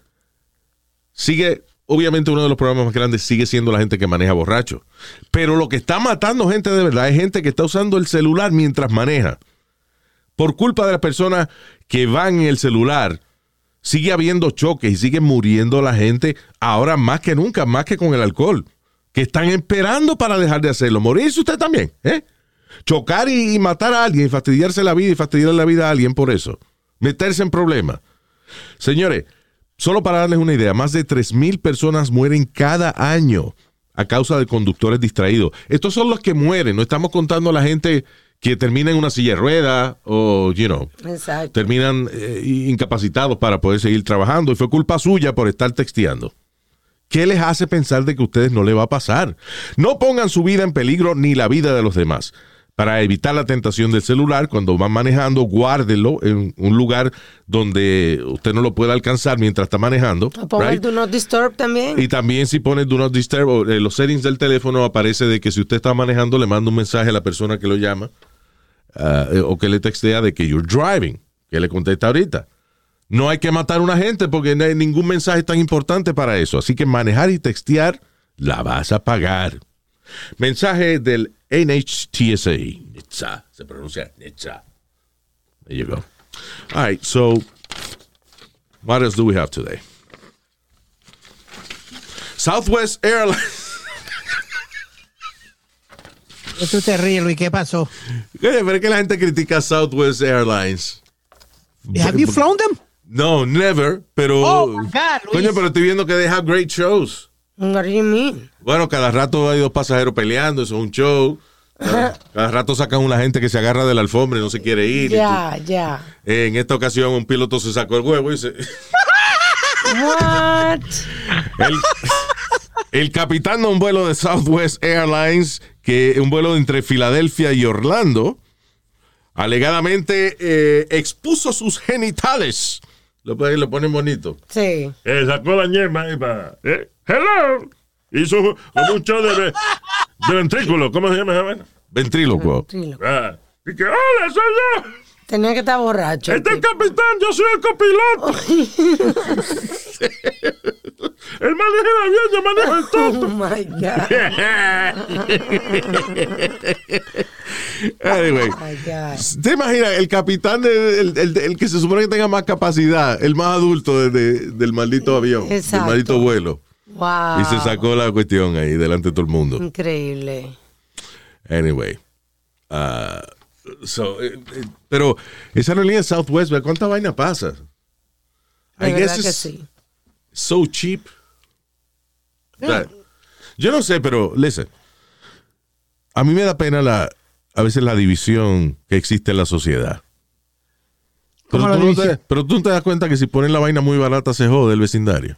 sigue. Obviamente, uno de los problemas más grandes sigue siendo la gente que maneja borracho. Pero lo que está matando gente de verdad es gente que está usando el celular mientras maneja. Por culpa de las personas que van en el celular, sigue habiendo choques y sigue muriendo la gente ahora más que nunca, más que con el alcohol. Que están esperando para dejar de hacerlo. Morirse usted también, ¿eh? Chocar y, y matar a alguien, y fastidiarse la vida y fastidiar la vida a alguien por eso. Meterse en problemas. Señores, Solo para darles una idea, más de 3.000 personas mueren cada año a causa de conductores distraídos. Estos son los que mueren, no estamos contando a la gente que termina en una silla de ruedas o, you know, Exacto. terminan eh, incapacitados para poder seguir trabajando y fue culpa suya por estar texteando. ¿Qué les hace pensar de que a ustedes no le va a pasar? No pongan su vida en peligro ni la vida de los demás. Para evitar la tentación del celular, cuando van manejando, guárdenlo en un lugar donde usted no lo pueda alcanzar mientras está manejando. Ponga el right? Do Not Disturb también. Y también si pone Do Not Disturb, eh, los settings del teléfono aparece de que si usted está manejando, le manda un mensaje a la persona que lo llama ah, eh, o que le textea de que you're driving, que le contesta ahorita. No hay que matar a una gente porque no hay ningún mensaje tan importante para eso. Así que manejar y textear la vas a pagar. Mensaje del NHTSA. NHTSA. Se pronuncia NHTSA. There you go. All right, so what else do we have today? Southwest Airlines. ¿Qué tú te ríes, Luis? ¿Qué pasó? Oye, pero es que la gente critica Southwest Airlines. Have you flown them? No, never, pero. Oh, my God, Luis. Coño, pero estoy viendo que they have great shows. What do you mean? Bueno, cada rato hay dos pasajeros peleando, eso es un show. Cada, cada rato sacan una gente que se agarra de la alfombra y no se quiere ir. Ya, ya. Eh, En esta ocasión un piloto se sacó el huevo y se... What? El, el capitán de un vuelo de Southwest Airlines, que un vuelo entre Filadelfia y Orlando, alegadamente eh, expuso sus genitales. Lo, ponen- lo ponen bonito. Sí. Eh, sacó la ñema y para. Eh, hello. Hizo como un show de, de ventrículo. ¿Cómo se llama esa vaina? Ventrílocuo. Ah, y que, hola, soy yo. Tenía que estar borracho. el Este es el capitán, yo soy el copiloto. Él maneja el avión, yo manejo el Oh tonto. my God. Anyway. Oh my God. ¿Te imaginas? El capitán, de- el, el- el que se supone que tenga más capacidad, el más adulto de- de- del maldito avión, Exacto. del maldito vuelo. Wow. Y se sacó la cuestión ahí delante de todo el mundo. Increíble. Anyway. ah, so, eh, eh, pero esa aerolínea de Southwest. ¿cuánta vaina pasa? De I guess que it's sí. so cheap. Yo no sé, pero listen. A mí me da pena la, a veces la división que existe en la sociedad. Pero ¿Cómo la tú, no te, pero tú no te das cuenta que si ponen la vaina muy barata se jode el vecindario.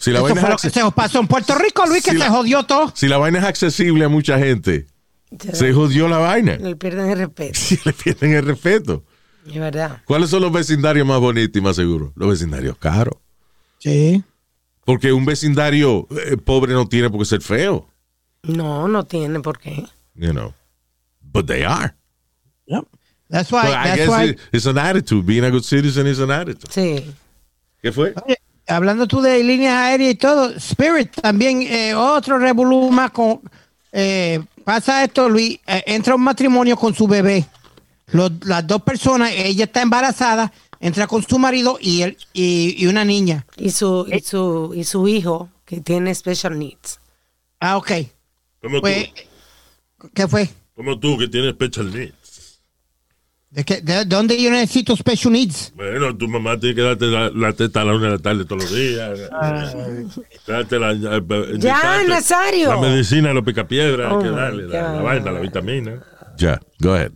Si la, Eso vaina fue es, lo que acce- se pasó en Puerto Rico, Luis, que Sí, se la- jodió todo. si la vaina es accesible a mucha gente, Ya, se jodió la vaina. Le pierden el respeto. Si le pierden el respeto. Es verdad. ¿Cuáles son los vecindarios más bonitos y más seguros? Los vecindarios caros. Sí. Porque un vecindario eh, pobre no tiene por qué ser feo. No, no tiene por qué. You know. But they are. Yep. That's why, But I that's guess why. it- it's an attitude. Being a good citizen is an attitude. Sí. ¿Qué fue? Oye, hablando tú de líneas aéreas y todo, Spirit también, eh, otro revolú más con. eh, pasa esto, Luis, eh, entra un matrimonio con su bebé. Los- las dos personas, ella está embarazada, entra con su marido y, él, y, y una niña. Y su, Eh. y su, y su hijo, que tiene special needs. Ah, ok. Como Pues, tú, ¿qué fue? como tú que tienes special needs. ¿De, qué- de dónde yo necesito special needs? Bueno, tu mamá tiene que darte la, la teta a la una de la tarde todos los días. Darte la, eh, inyectarte Nazario. La medicina, los picapiedras, Oh hay que darle la, vaina, la vitamina. Ya, go ahead.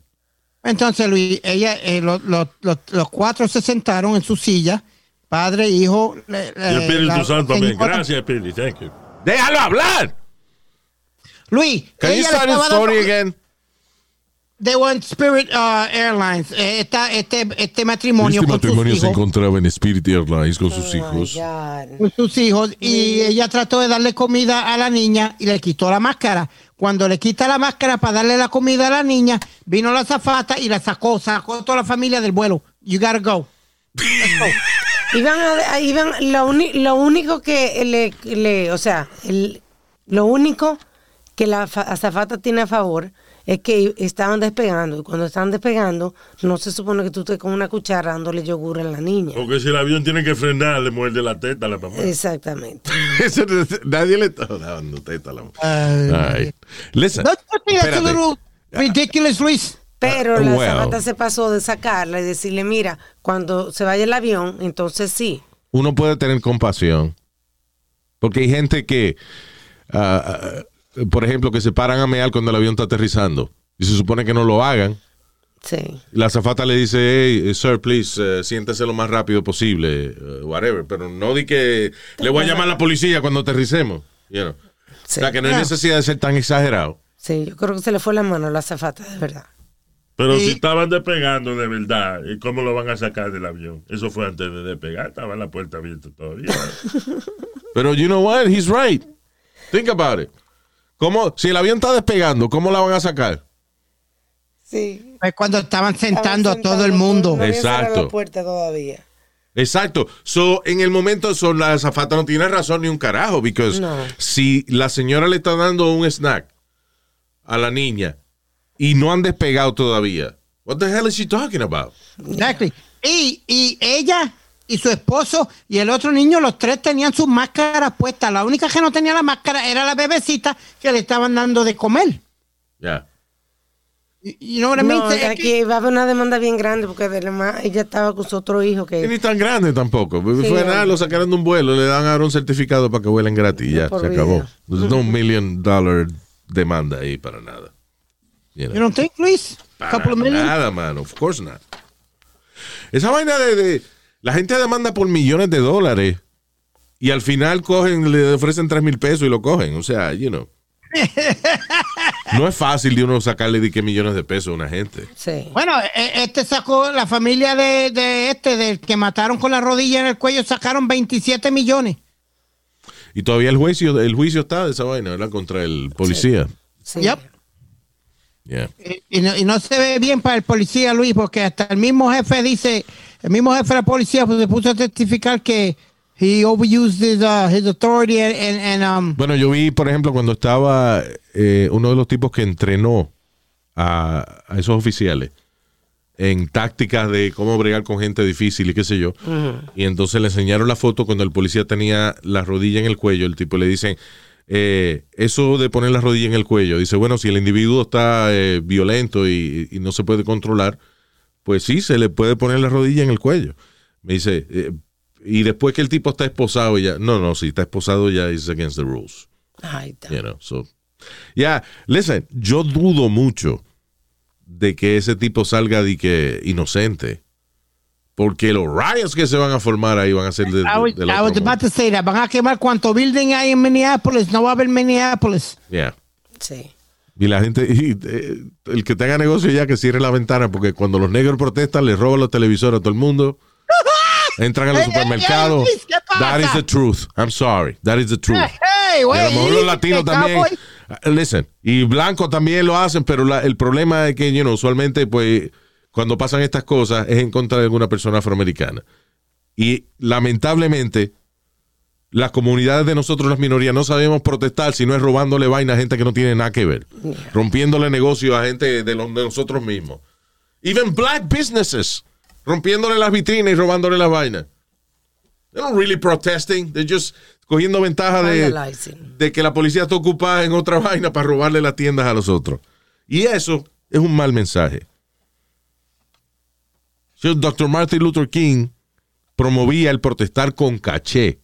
Entonces, Luis, ella, eh, lo- lo- lo- los cuatro se sentaron en su silla, padre, hijo. le- Y el le- Espíritu la Santo también. Gracias, Espíritu. Thank you. ¡Déjalo hablar! Luis, Can you ella le start the story dando- again? They were in Spirit uh, Airlines. Eh, esta- este, este matrimonio Este con matrimonio sus se hijos. encontraba en Spirit Airlines con sus Oh hijos. Con sus hijos. Y ella trató de darle comida a la niña y le quitó la máscara. Cuando le quita la máscara para darle la comida a la niña, vino la zafata y la sacó. Sacó toda la familia del vuelo. You gotta go. Iban a, iban, lo, uni- lo único que le, le- o sea, el- lo único que la fa- azafata tiene a favor es que estaban despegando y cuando estaban despegando no se supone que tú estés con una cuchara dándole yogur a la niña. Porque si el avión tiene que frenar, le muerde la teta a la mamá. Exactamente. Eso no- Nadie le está dando teta a la. Uh, All right. Listen. Don't you think that's a espérate. little ridiculous, Luis? Pero Ah, la well. azafata se pasó de sacarla y decirle, mira, cuando se vaya el avión, entonces sí. uno puede tener compasión. Porque hay gente que, ah, ah, por ejemplo, que se paran a mear cuando el avión está aterrizando. Y se supone que no lo hagan. Sí. La azafata le dice, hey, sir, please, eh, siéntese lo más rápido posible, eh, whatever. Pero no di que le voy a llamar a la policía cuando aterricemos. you know. Sí. O sea, que no hay necesidad de ser tan exagerado. Sí, yo creo que se le fue la mano a la azafata, de verdad. Pero Y- si estaban despegando de verdad, ¿y cómo lo van a sacar del avión? Eso fue antes de despegar, estaba la puerta abierta todavía. Pero you know what? He's right. Think about it. ¿Cómo, si el avión está despegando, ¿cómo la van a sacar? Sí. Fue cuando estaban sentando a todo el mundo. No Exacto. la puerta todavía. Exacto. So, en el momento, so, la azafata no tiene razón ni un carajo, because No. si la señora le está dando un snack a la niña y no han despegado todavía, what the hell is she talking about? Exactly. Y, y ella y su esposo y el otro niño, los tres tenían sus máscaras puestas. La única que no tenía la máscara era la bebecita que le estaban dando de comer. Ya. Y you know what I mean? No, Es que- aquí va a haber una demanda bien grande porque además ella estaba con su otro hijo Y que... ni tan grande tampoco. Fue nada, lo sacaron de un vuelo, le dan ahora un certificado para que vuelen gratis y ya, se vida. acabó. There's no million dollar demanda ahí para nada. You know. You don't think, Luis? A Para couple of million? nada, man. Of course not. Esa vaina de, de- La gente demanda por millones de dólares y al final cogen, le ofrecen tres mil pesos y lo cogen. O sea, you know. No es fácil de uno sacarle de qué millones de pesos a una gente. Sí. Bueno, e- este sacó, la familia de, de este, del que mataron con la rodilla en el cuello, sacaron 27 millones. Y todavía el juicio, el juicio está de esa vaina, ¿verdad? Contra el policía. sí. Yep. Yeah. Y, y no, y no se ve bien para el policía, Luis, porque hasta el mismo jefe dice, el mismo jefe de la policía pues, se puso a testificar que he overused his, uh, his authority and, and, and, um, Bueno, yo vi, por ejemplo, cuando estaba eh, uno de los tipos que entrenó a, a esos oficiales en tácticas de cómo bregar con gente difícil y qué sé yo. Y entonces le enseñaron la foto cuando el policía tenía la rodilla en el cuello. El tipo le dicen, eh, eso de poner la rodilla en el cuello. Dice, bueno, si el individuo está eh, violento y, y no se puede controlar, pues sí, se le puede poner la rodilla en el cuello. Me dice, eh, y después que el tipo está esposado ya, no, no, si está esposado ya es against the rules. Ay, está. You know, so. Yeah, listen, yo dudo mucho de que ese tipo salga de que inocente. Porque los riots que se van a formar ahí van a ser de, de- I was, del I was about to say that. Van a quemar cuánto building hay en Minneapolis. No va a haber Minneapolis. Yeah. Sí. Y la gente, y, eh, el que tenga negocio ya que cierre la ventana, porque cuando los negros protestan, les roban los televisores a todo el mundo. Entran a los supermercados. That is the truth. I'm sorry. That is the truth. Hey, Y a lo mejor los latinos también. Uh, Listen, y blancos también lo hacen, pero la- el problema es que, you know, usualmente, pues, cuando pasan estas cosas es en contra de alguna persona afroamericana. Y lamentablemente, las comunidades de nosotros, las minorías, no sabemos protestar si no es robándole vaina a gente que no tiene nada que ver. Rompiéndole negocios a gente de, los, de nosotros mismos. Even black businesses. Rompiéndole las vitrinas y robándole las vainas. They're not really protesting. They're just cogiendo ventaja de, de que la policía está ocupada en otra vaina para robarle las tiendas a los otros. Y eso es un mal mensaje. Si Dr. Martin Luther King promovía el protestar con caché,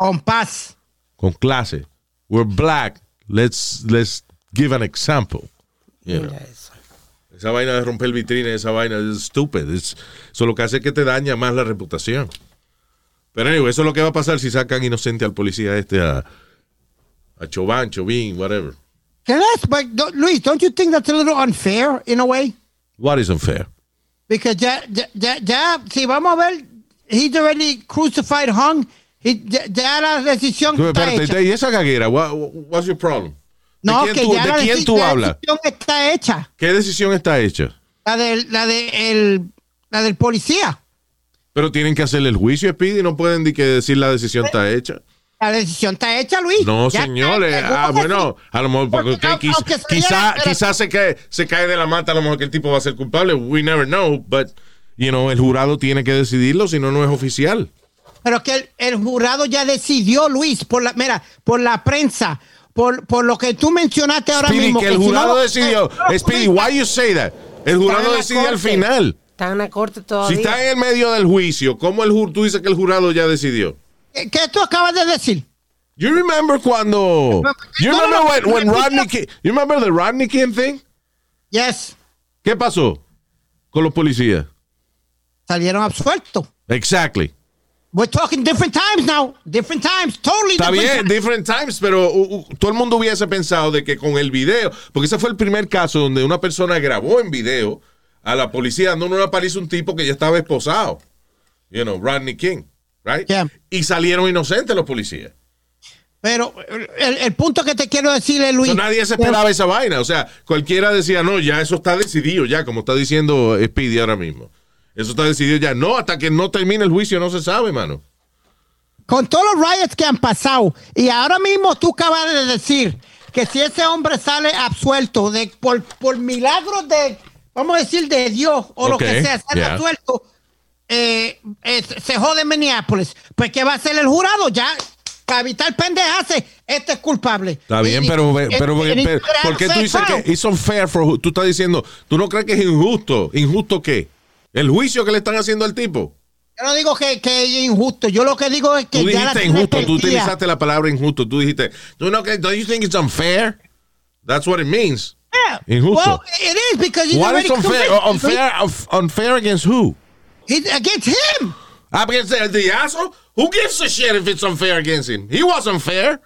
Con paz. con clase. We're black. Let's, let's give an example. You know. Esa vaina de romper vitrina, esa vaina es stupid. Es- Eso lo que hace es que te daña más la reputación. Pero anyway, eso es lo que va a pasar si sacan inocente al policía este a, a Choban, Chobin, whatever. Can I ask, but, Luis, don't you think that's a little unfair in a way? What is unfair? Because ya, ya, ya, ya, si vamos a ver, he's already crucified, hung. He- ya, ya la decisión está Espérate, hecha. ¿y esa caguera? What- what's your problem? ¿De No, quién que tú, ya de la, quién tú la decisión está hecha. ¿Qué decisión está hecha? La, de, la, de el, la del policía. Pero tienen que hacerle el juicio, Speedy, no pueden ni que decir la decisión está hecha. La decisión está hecha, Luis. No, Ya está señores. hecha, Ah, bueno, sí. a lo mejor porque, aunque quizá, pero- quizá se cae, se cae de la mata, a lo mejor que el tipo va a ser culpable. We never know, but you know, el jurado tiene que decidirlo, si no, no es oficial. Pero que el, el jurado ya decidió, Luis, por la, mira, por la prensa. por, por lo que tú mencionaste ahora Speedy, mismo. que el si no jurado decidió. eh, no Speedy, why you say that? El jurado decide al final. Están en la corte Si todavía. está en el medio del juicio, ¿cómo el jur- tú dices que el jurado ya decidió? ¿Qué qué tú acabas de decir? You remember cuando You No, no, remember no, when, when. Rodney King, You remember the Rodney King thing? Yes. ¿Qué pasó con los policías? Salieron absueltos. Exactly. We're talking different times now. Different times. Totally Está different bien, times. different times, pero uh, uh, todo el mundo hubiese pensado de que con el video, porque ese fue el primer caso donde una persona grabó en video a la policía dando una paliza a un tipo que ya estaba esposado. You know, Rodney King, right? Yeah. Y salieron inocentes los policías. Pero el, el punto que te quiero decirle, Luis. So, nadie se esperaba esa vaina. O sea, cualquiera decía, no, ya eso está decidido, ya, como está diciendo Speedy ahora mismo. Eso está decidido ya. No, hasta que no termine el juicio no se sabe, mano. Con todos los riots que han pasado, y ahora mismo tú acabas de decir que si ese hombre sale absuelto de, por, por milagros de, vamos a decir, de Dios o lo que sea, sale yeah. absuelto, eh, eh, se jode en Minneapolis. Pues, ¿qué va a hacer el jurado? Ya, para evitar pendejarse, este es culpable. Está bien, Y- pero, y- pero, y- pero, y- ¿por qué tú fair dices que it's unfair for? Tú estás diciendo, ¿tú no crees que es injusto? ¿Injusto qué? ¿El juicio que le están haciendo al tipo? Yo no digo que, que es injusto, yo lo que digo es que Tú ya la dijiste tiene injusto, tú utilizaste la palabra injusto. Tú dijiste, ¿tú no? ¿Don't you think it's unfair? That's what it means. Yeah. Injusto. Well, it is because he's What is unfair? Unfair, unf- unfair against who? He's against him. Against the, the asshole? Who gives a shit if it's unfair against him? He wasn't fair.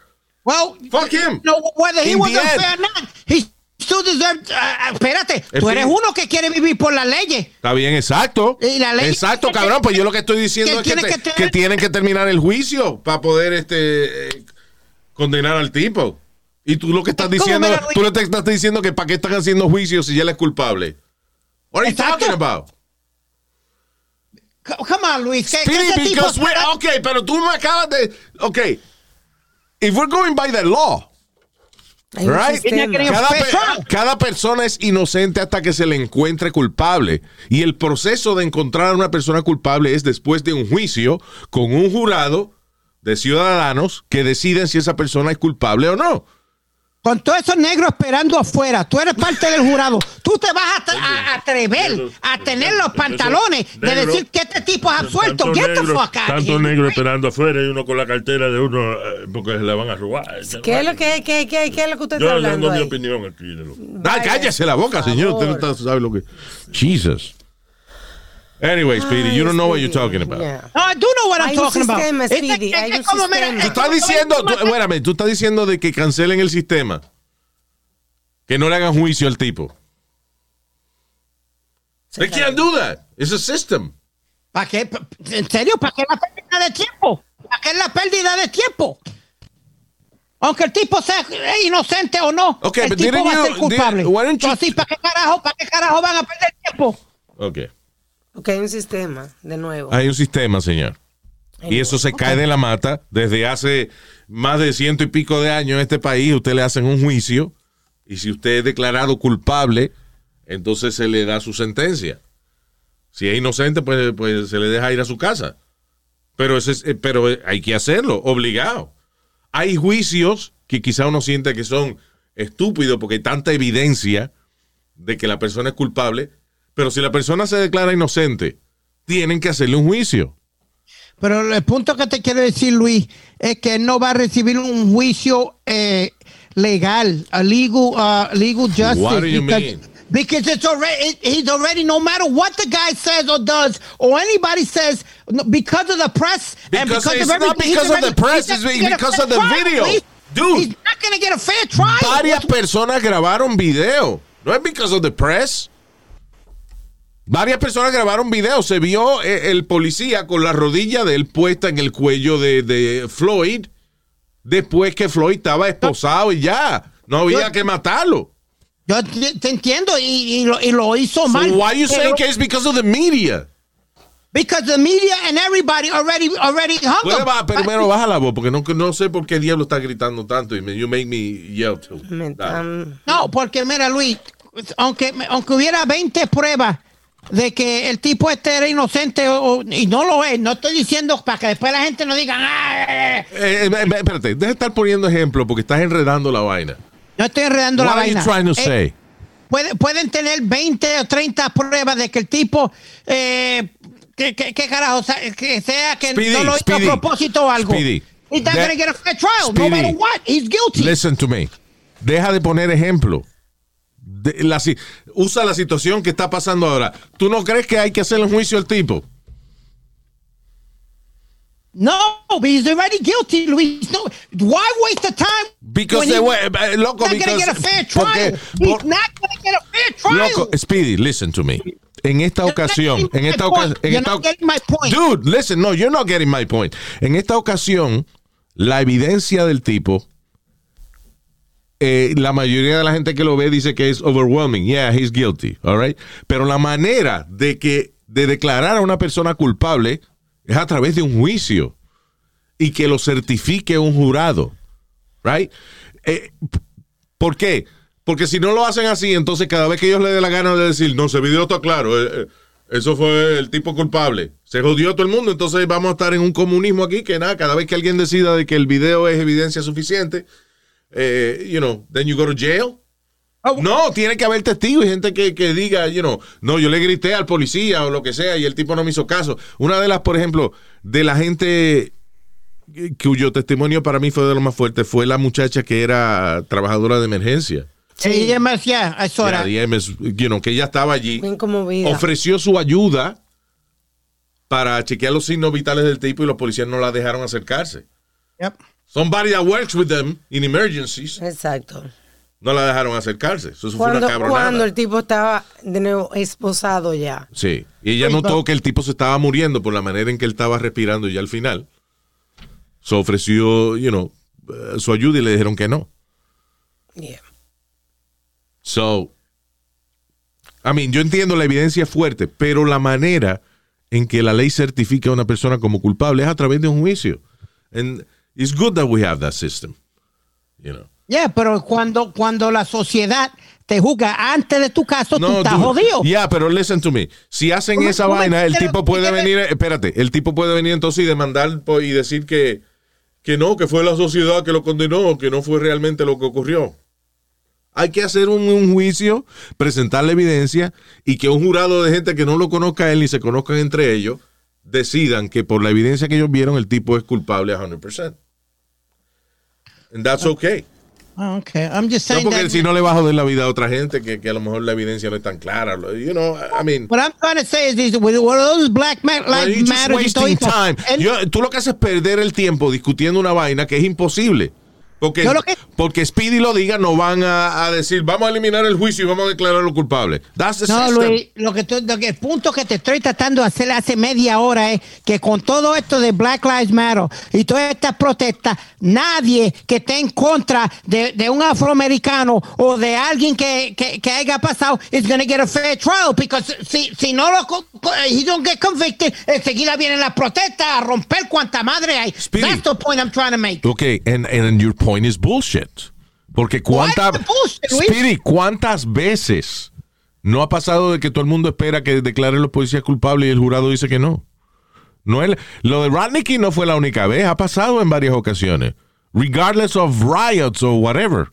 Well, Fuck him. No, whether he was unfair or not, he deserved. uh, espérate, tú eres uno que quiere vivir por las leyes. Está bien, exacto. Y la ley- exacto, cabrón. Pues yo lo que estoy diciendo Que es que, tiene te- que tener- que tienen que terminar el juicio para poder este eh, condenar al tipo. Y tú lo que estás diciendo, tú le estás diciendo que para qué están haciendo juicios si ya él es culpable. What are you talking about? Come on, Luis. tipo okay, pero tú me acabas de, okay, if we're going by the law, Right? cada, pe- cada persona es inocente hasta que se le encuentre culpable. Y el proceso de encontrar a una persona culpable es después de un juicio con un jurado de ciudadanos que deciden si esa persona es culpable o no. Con todos esos negros esperando afuera, tú eres parte del jurado. Tú te vas a, a- a atrever a tener los pantalones de Negro. decir que este tipo es absuelto. Negro- fuck out of Tanto negro esperando afuera y uno con la cartera de uno eh, porque se la van a robar. ¿Qué es lo que, qué, qué, qué es lo que usted Yo está dando hablando mi ahí? opinión aquí. De lo- Ah, cállese la boca, señor. Usted no sabe lo que. Jesus. Anyway, Speedy, you don't know what you're talking about. Yeah. No, I do know what I'm Hay talking about. sistema, Es que- Speedy, es hay que un como, mira, sistema. es Tú estás como- diciendo, tú, espérame, tú estás diciendo de que cancelen el sistema. Que no le hagan juicio al tipo. They can't do that. It's a system. ¿Para qué? ¿En serio? ¿Para qué la pérdida de tiempo? ¿Para qué la pérdida de tiempo? Aunque el tipo sea eh, inocente o no, Ok, el tipo va a you- ser culpable. did- why don't you- Entonces, ¿para qué carajo, para qué carajo van a perder tiempo? Ok. Ok, hay un sistema, de nuevo. Hay un sistema, señor. Y eso se cae de la mata. Desde hace más de ciento y pico de años en este país, usted le hacen un juicio. Y si usted es declarado culpable, entonces se le da su sentencia. Si es inocente, pues, pues se le deja ir a su casa. Pero, ese es- eh, pero hay que hacerlo, obligado. Hay juicios que quizá uno siente que son estúpidos porque hay tanta evidencia de que la persona es culpable. Pero si la persona se declara inocente, tienen que hacerle un juicio. Pero el punto que te quiero decir, Luis, es que no va a recibir un juicio eh, legal, a legal, uh, legal justice. What do you because, mean? Because it's already, he's already, no matter what the guy says or does, or anybody says, because of the press, and Because because it's of not because of the press, it's gonna because of the trial, video. Dude. He's not going to get a fair trial. Varias personas grabaron video. No es because of the press. Varias personas grabaron video. Se vio eh, el policía con la rodilla de él puesta en el cuello de, de Floyd después que Floyd estaba esposado y ya. No había Yo- que matarlo. Yo te, entiendo y, y lo, y lo hizo So mal. why you saying que es because of the media? Because the media and everybody already, already hung Puede ba- primero baja la voz porque no, no sé por qué diablo está gritando tanto y me, you make me yell too. Um, No, porque mira, Luis, aunque, aunque hubiera 20 pruebas de que el tipo este era inocente o- y no lo es. No estoy diciendo para que después la gente no diga, ah, Eh, eh, eh, espérate, deja de estar poniendo ejemplos porque estás enredando la vaina. no estoy enredando What la are you vaina. trying to Eh, say? puede- pueden tener 20 o 30 pruebas de que el tipo, eh, que, que- que carajo, o sea, que sea que Speedy, no lo hizo a propósito o algo. Speedy. He's not That- gonna get a fair trial, Speedy. no matter what. He's guilty. Listen to me. Deja de poner ejemplo. De la usa la situación que está pasando ahora. ¿Tú no crees que hay que hacerle un juicio al tipo? No, but he's already guilty, Luis. No, why waste the time? Because they he- were- eh, loco, he's not gonna because- get a fair porque- trial. he's por- not gonna get a fair trial. Loco, Speedy, listen to me. En esta ocasión, en esta ocasión, en esta not oc- getting my point. Dude, listen, no, you're not getting my point. En esta ocasión, la evidencia del tipo, eh, la mayoría de la gente que lo ve dice que es overwhelming. Yeah, he's guilty, all right. Pero la manera de que de declarar a una persona culpable es a través de un juicio y que lo certifique un jurado, right? Eh, ¿Por qué? Porque si no lo hacen así, entonces cada vez que ellos le dé la gana de decir, no, ese video está claro, eh, eso fue el tipo culpable, se jodió a todo el mundo, entonces vamos a estar en un comunismo aquí que nada, cada vez que alguien decida de que el video es evidencia suficiente, eh, you know, then you go to jail. Oh. No, tiene que haber testigos y gente que, que diga, you know, no, yo le grité al policía o lo que sea y el tipo no me hizo caso. Una de las, por ejemplo, de la gente cuyo testimonio para mí fue de lo más fuerte fue la muchacha que era trabajadora de emergencia. Sí, Yeah, that. the MS, you know, que ella estaba allí, Bien conmovida. ofreció su ayuda para chequear los signos vitales del tipo y los policías no la dejaron acercarse. Yep. Somebody that works with them in emergencies Exacto. no la dejaron acercarse. Eso fue una cabronada. cuando el tipo estaba de nuevo esposado ya. Sí, y ella notó que el tipo se estaba muriendo por la manera en que él estaba respirando y al final se ofreció, you know, eh, su ayuda y le dijeron que no. Yeah. So, I mean, yo entiendo la evidencia fuerte, pero la manera en que la ley certifica a una persona como culpable es a través de un juicio. And it's good that we have that system. You know. Yeah, pero cuando, cuando la sociedad te juzga antes de tu caso, tú estás dude. jodido. Yeah, pero listen to me. Si hacen ¿Cómo- esa vaina, el tipo puede venir, espérate, el tipo puede venir entonces y demandar y decir que, que no, que fue la sociedad que lo condenó, que no fue realmente lo que ocurrió. Hay que hacer un, un juicio, presentar la evidencia y que un jurado de gente que no lo conozca a él ni se conozcan entre ellos decidan que por la evidencia que ellos vieron el tipo es culpable a 100%. And that's okay. Ah, okay. I'm just No saying porque that. si no le va a joder la vida a otra gente que, que a lo mejor la evidencia no es tan clara. You know, I mean... What I'm trying to say is these, those black lives you're just matter wasting time. Yo- tú lo que haces es perder el tiempo discutiendo una vaina que es imposible. Porque, que- porque Speedy lo diga, no van a, a decir, vamos a eliminar el juicio y vamos a declararlo culpable. That's the No, system. Luis, lo que, tú- lo que- el punto que te estoy tratando de hacer hace media hora es que con todo esto de Black Lives Matter y todas estas protestas, nadie que esté en contra de, de un afroamericano o de alguien que, que, que haya pasado is going to get a fair trial because si, si no lo he don't get convicted, enseguida vienen las protestas a romper cuanta madre hay. Speedy. That's the point I'm trying to make. Ok, and, and your point is bullshit. Porque bullshit, Luis? Speedy, ¿cuántas veces no ha pasado de que todo el mundo espera que declaren los policías culpables y el jurado dice que no? No es- lo de King no fue la única vez, ha pasado en varias ocasiones. Regardless of riots or whatever.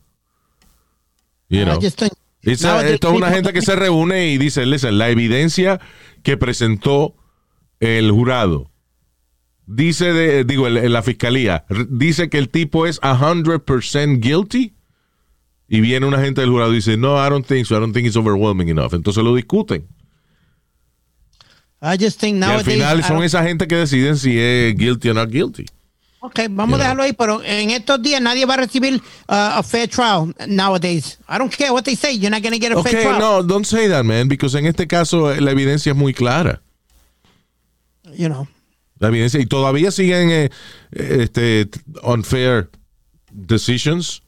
You know. I just think- It's a- nowadays esto es una gente que se reúne y dice, listen, la evidencia que presentó el jurado dice, de, digo, el- la fiscalía, dice que el tipo es 100% guilty y viene una gente del jurado y dice, no, I don't think so, I don't think it's overwhelming enough. Entonces lo discuten. I just think y al nowadays, final son esa gente que deciden si es guilty o not guilty. Ok, vamos a dejarlo ahí, pero en estos días nadie va a recibir uh, a fair trial nowadays. I don't care what they say, you're not going to get a fair trial. no, don't say that, man, because en este caso eh, la evidencia es muy clara. You know. La evidencia, y todavía siguen eh, este, unfair decisions.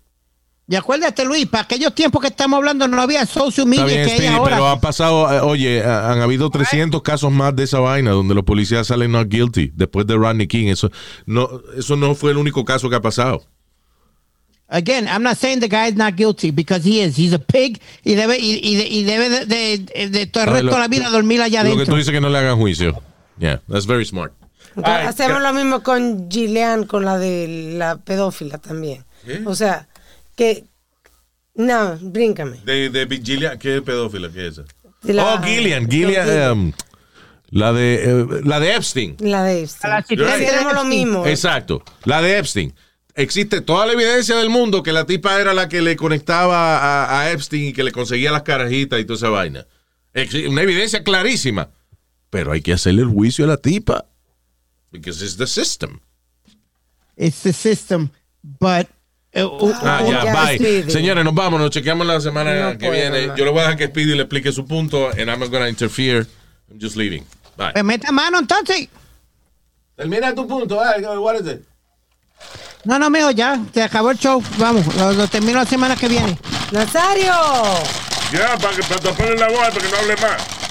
Y acuérdate, Luis, para aquellos tiempos que estamos hablando no había social media bien, que hay ahora. pero ha pasado, eh, oye, han habido 300 casos más de esa vaina donde los policías salen not guilty después de Rodney King. Eso no, eso no fue el único caso que ha pasado. Again, I'm not saying the guy is not guilty because he is. He's a pig y debe, y, y, y debe de, de, de todo el resto de la vida dormir allá Lo que tú adentro. dices que no le hagan juicio. Yeah, that's very smart. Ay, hacemos lo mismo con Gillian, con la de la pedófila también. O sea, que. No, bríncame. De, de Gillian, ¿qué pedófila? ¿Qué es esa? La- oh, Gillian, Gillian, Gillian. um, la de eh, la de Epstein. La de Epstein. A la de Hacemos lo mismo. Exacto, la de Epstein. Existe toda la evidencia del mundo que la tipa era la que le conectaba a, a Epstein y que le conseguía las carajitas y toda esa vaina. Una evidencia clarísima. Pero hay que hacerle el juicio a la tipa. Because it's the system. It's the system, but uh, Ah, ya, bye. Señores, nos vamos, nos chequeamos la semana No que viene. Yo le voy a dejar que Speedy le explique su punto and I'm not gonna interfere. I'm just leaving. Bye. pues meta mano entonces. Termina tu punto. ah, what is it? No, no, mijo, ya, se acabó el show. Vamos, lo, lo termino la semana que viene. Nazario. Ya, para que para la boca, para que no hable más.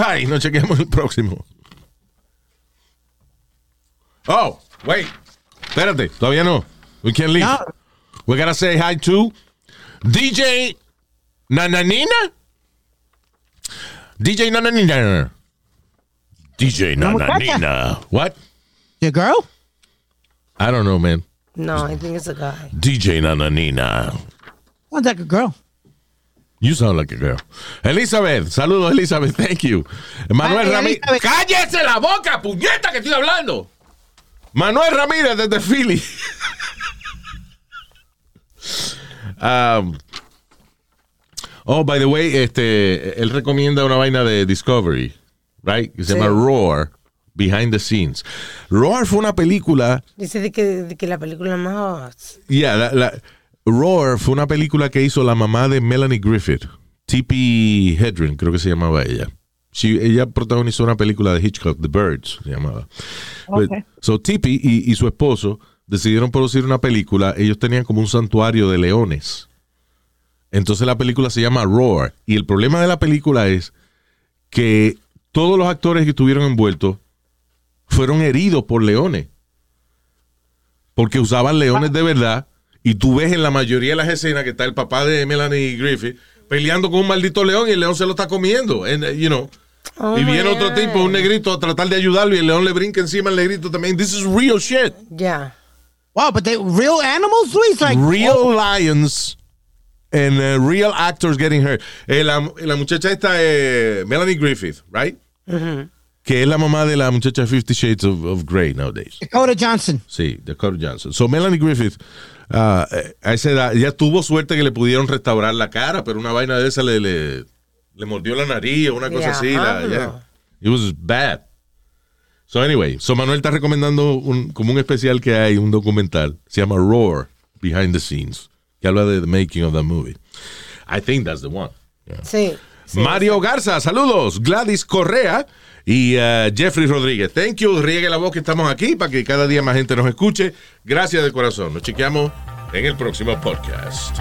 Bye, nos chequeamos el próximo. Oh, wait. Espérate, todavía no. We can't leave. No. We gotta say hi to DJ Nananina. DJ Nananina. DJ Una muchacha. Nananina. What? The girl? I don't know, man. No, I think it's a guy. DJ Nananina. Sounds like a girl. You sound like a girl. Elizabeth, saludos, Elizabeth. Thank you. Manuel Ramírez. ¡Cállese la boca, puñeta, que estoy hablando! Manuel Ramírez desde Philly. Um, oh, by the way, este, él recomienda una vaina de Discovery, right? Que se Sí. llama Roar, Behind the Scenes. Roar fue una película Dice de que, de que la película más. Yeah, la, la- Roar fue una película que hizo la mamá de Melanie Griffith, Tippi Hedren, creo que se llamaba ella. She- ella protagonizó una película de Hitchcock, The Birds, se llamaba. But- so Tippi y, y su esposo decidieron producir una película. Ellos tenían como un santuario de leones. Entonces la película se llama Roar. Y el problema de la película es que todos los actores que estuvieron envueltos fueron heridos por leones porque usaban leones de verdad. Y tú ves en la mayoría de las escenas que está el papá de Melanie Griffith peleando con un maldito león y el león se lo está comiendo. And, uh, you know. Oh y viene otro God. tipo, un negrito, a tratar de ayudarlo y el león le brinca encima al negrito también. This is real shit. Ya. Wow, but they real animals, Luis? Like, real oh, lions and uh, real actors getting hurt. Eh, la, la muchacha esta, eh, Melanie Griffith, right? Que es la mamá de la muchacha Fifty Shades of, of Grey nowadays. Dakota Johnson. Sí, Dakota Johnson. So Melanie Griffith, a esa edad, ya tuvo suerte que le pudieron restaurar la cara, pero una vaina de esa le, le, le mordió la nariz o una cosa así. La, yeah. It was bad. So anyway, so Manuel está recomendando un, como un especial que hay, un documental, se llama Roar, Behind the Scenes, que habla de the making of the movie. I think that's the one. Yeah. Sí. sí. Mario Garza, saludos. Gladys Correa y uh, Jeffrey Rodríguez. Thank you. Riegue la voz que estamos aquí para que cada día más gente nos escuche. Gracias de corazón. Nos chequeamos en el próximo podcast.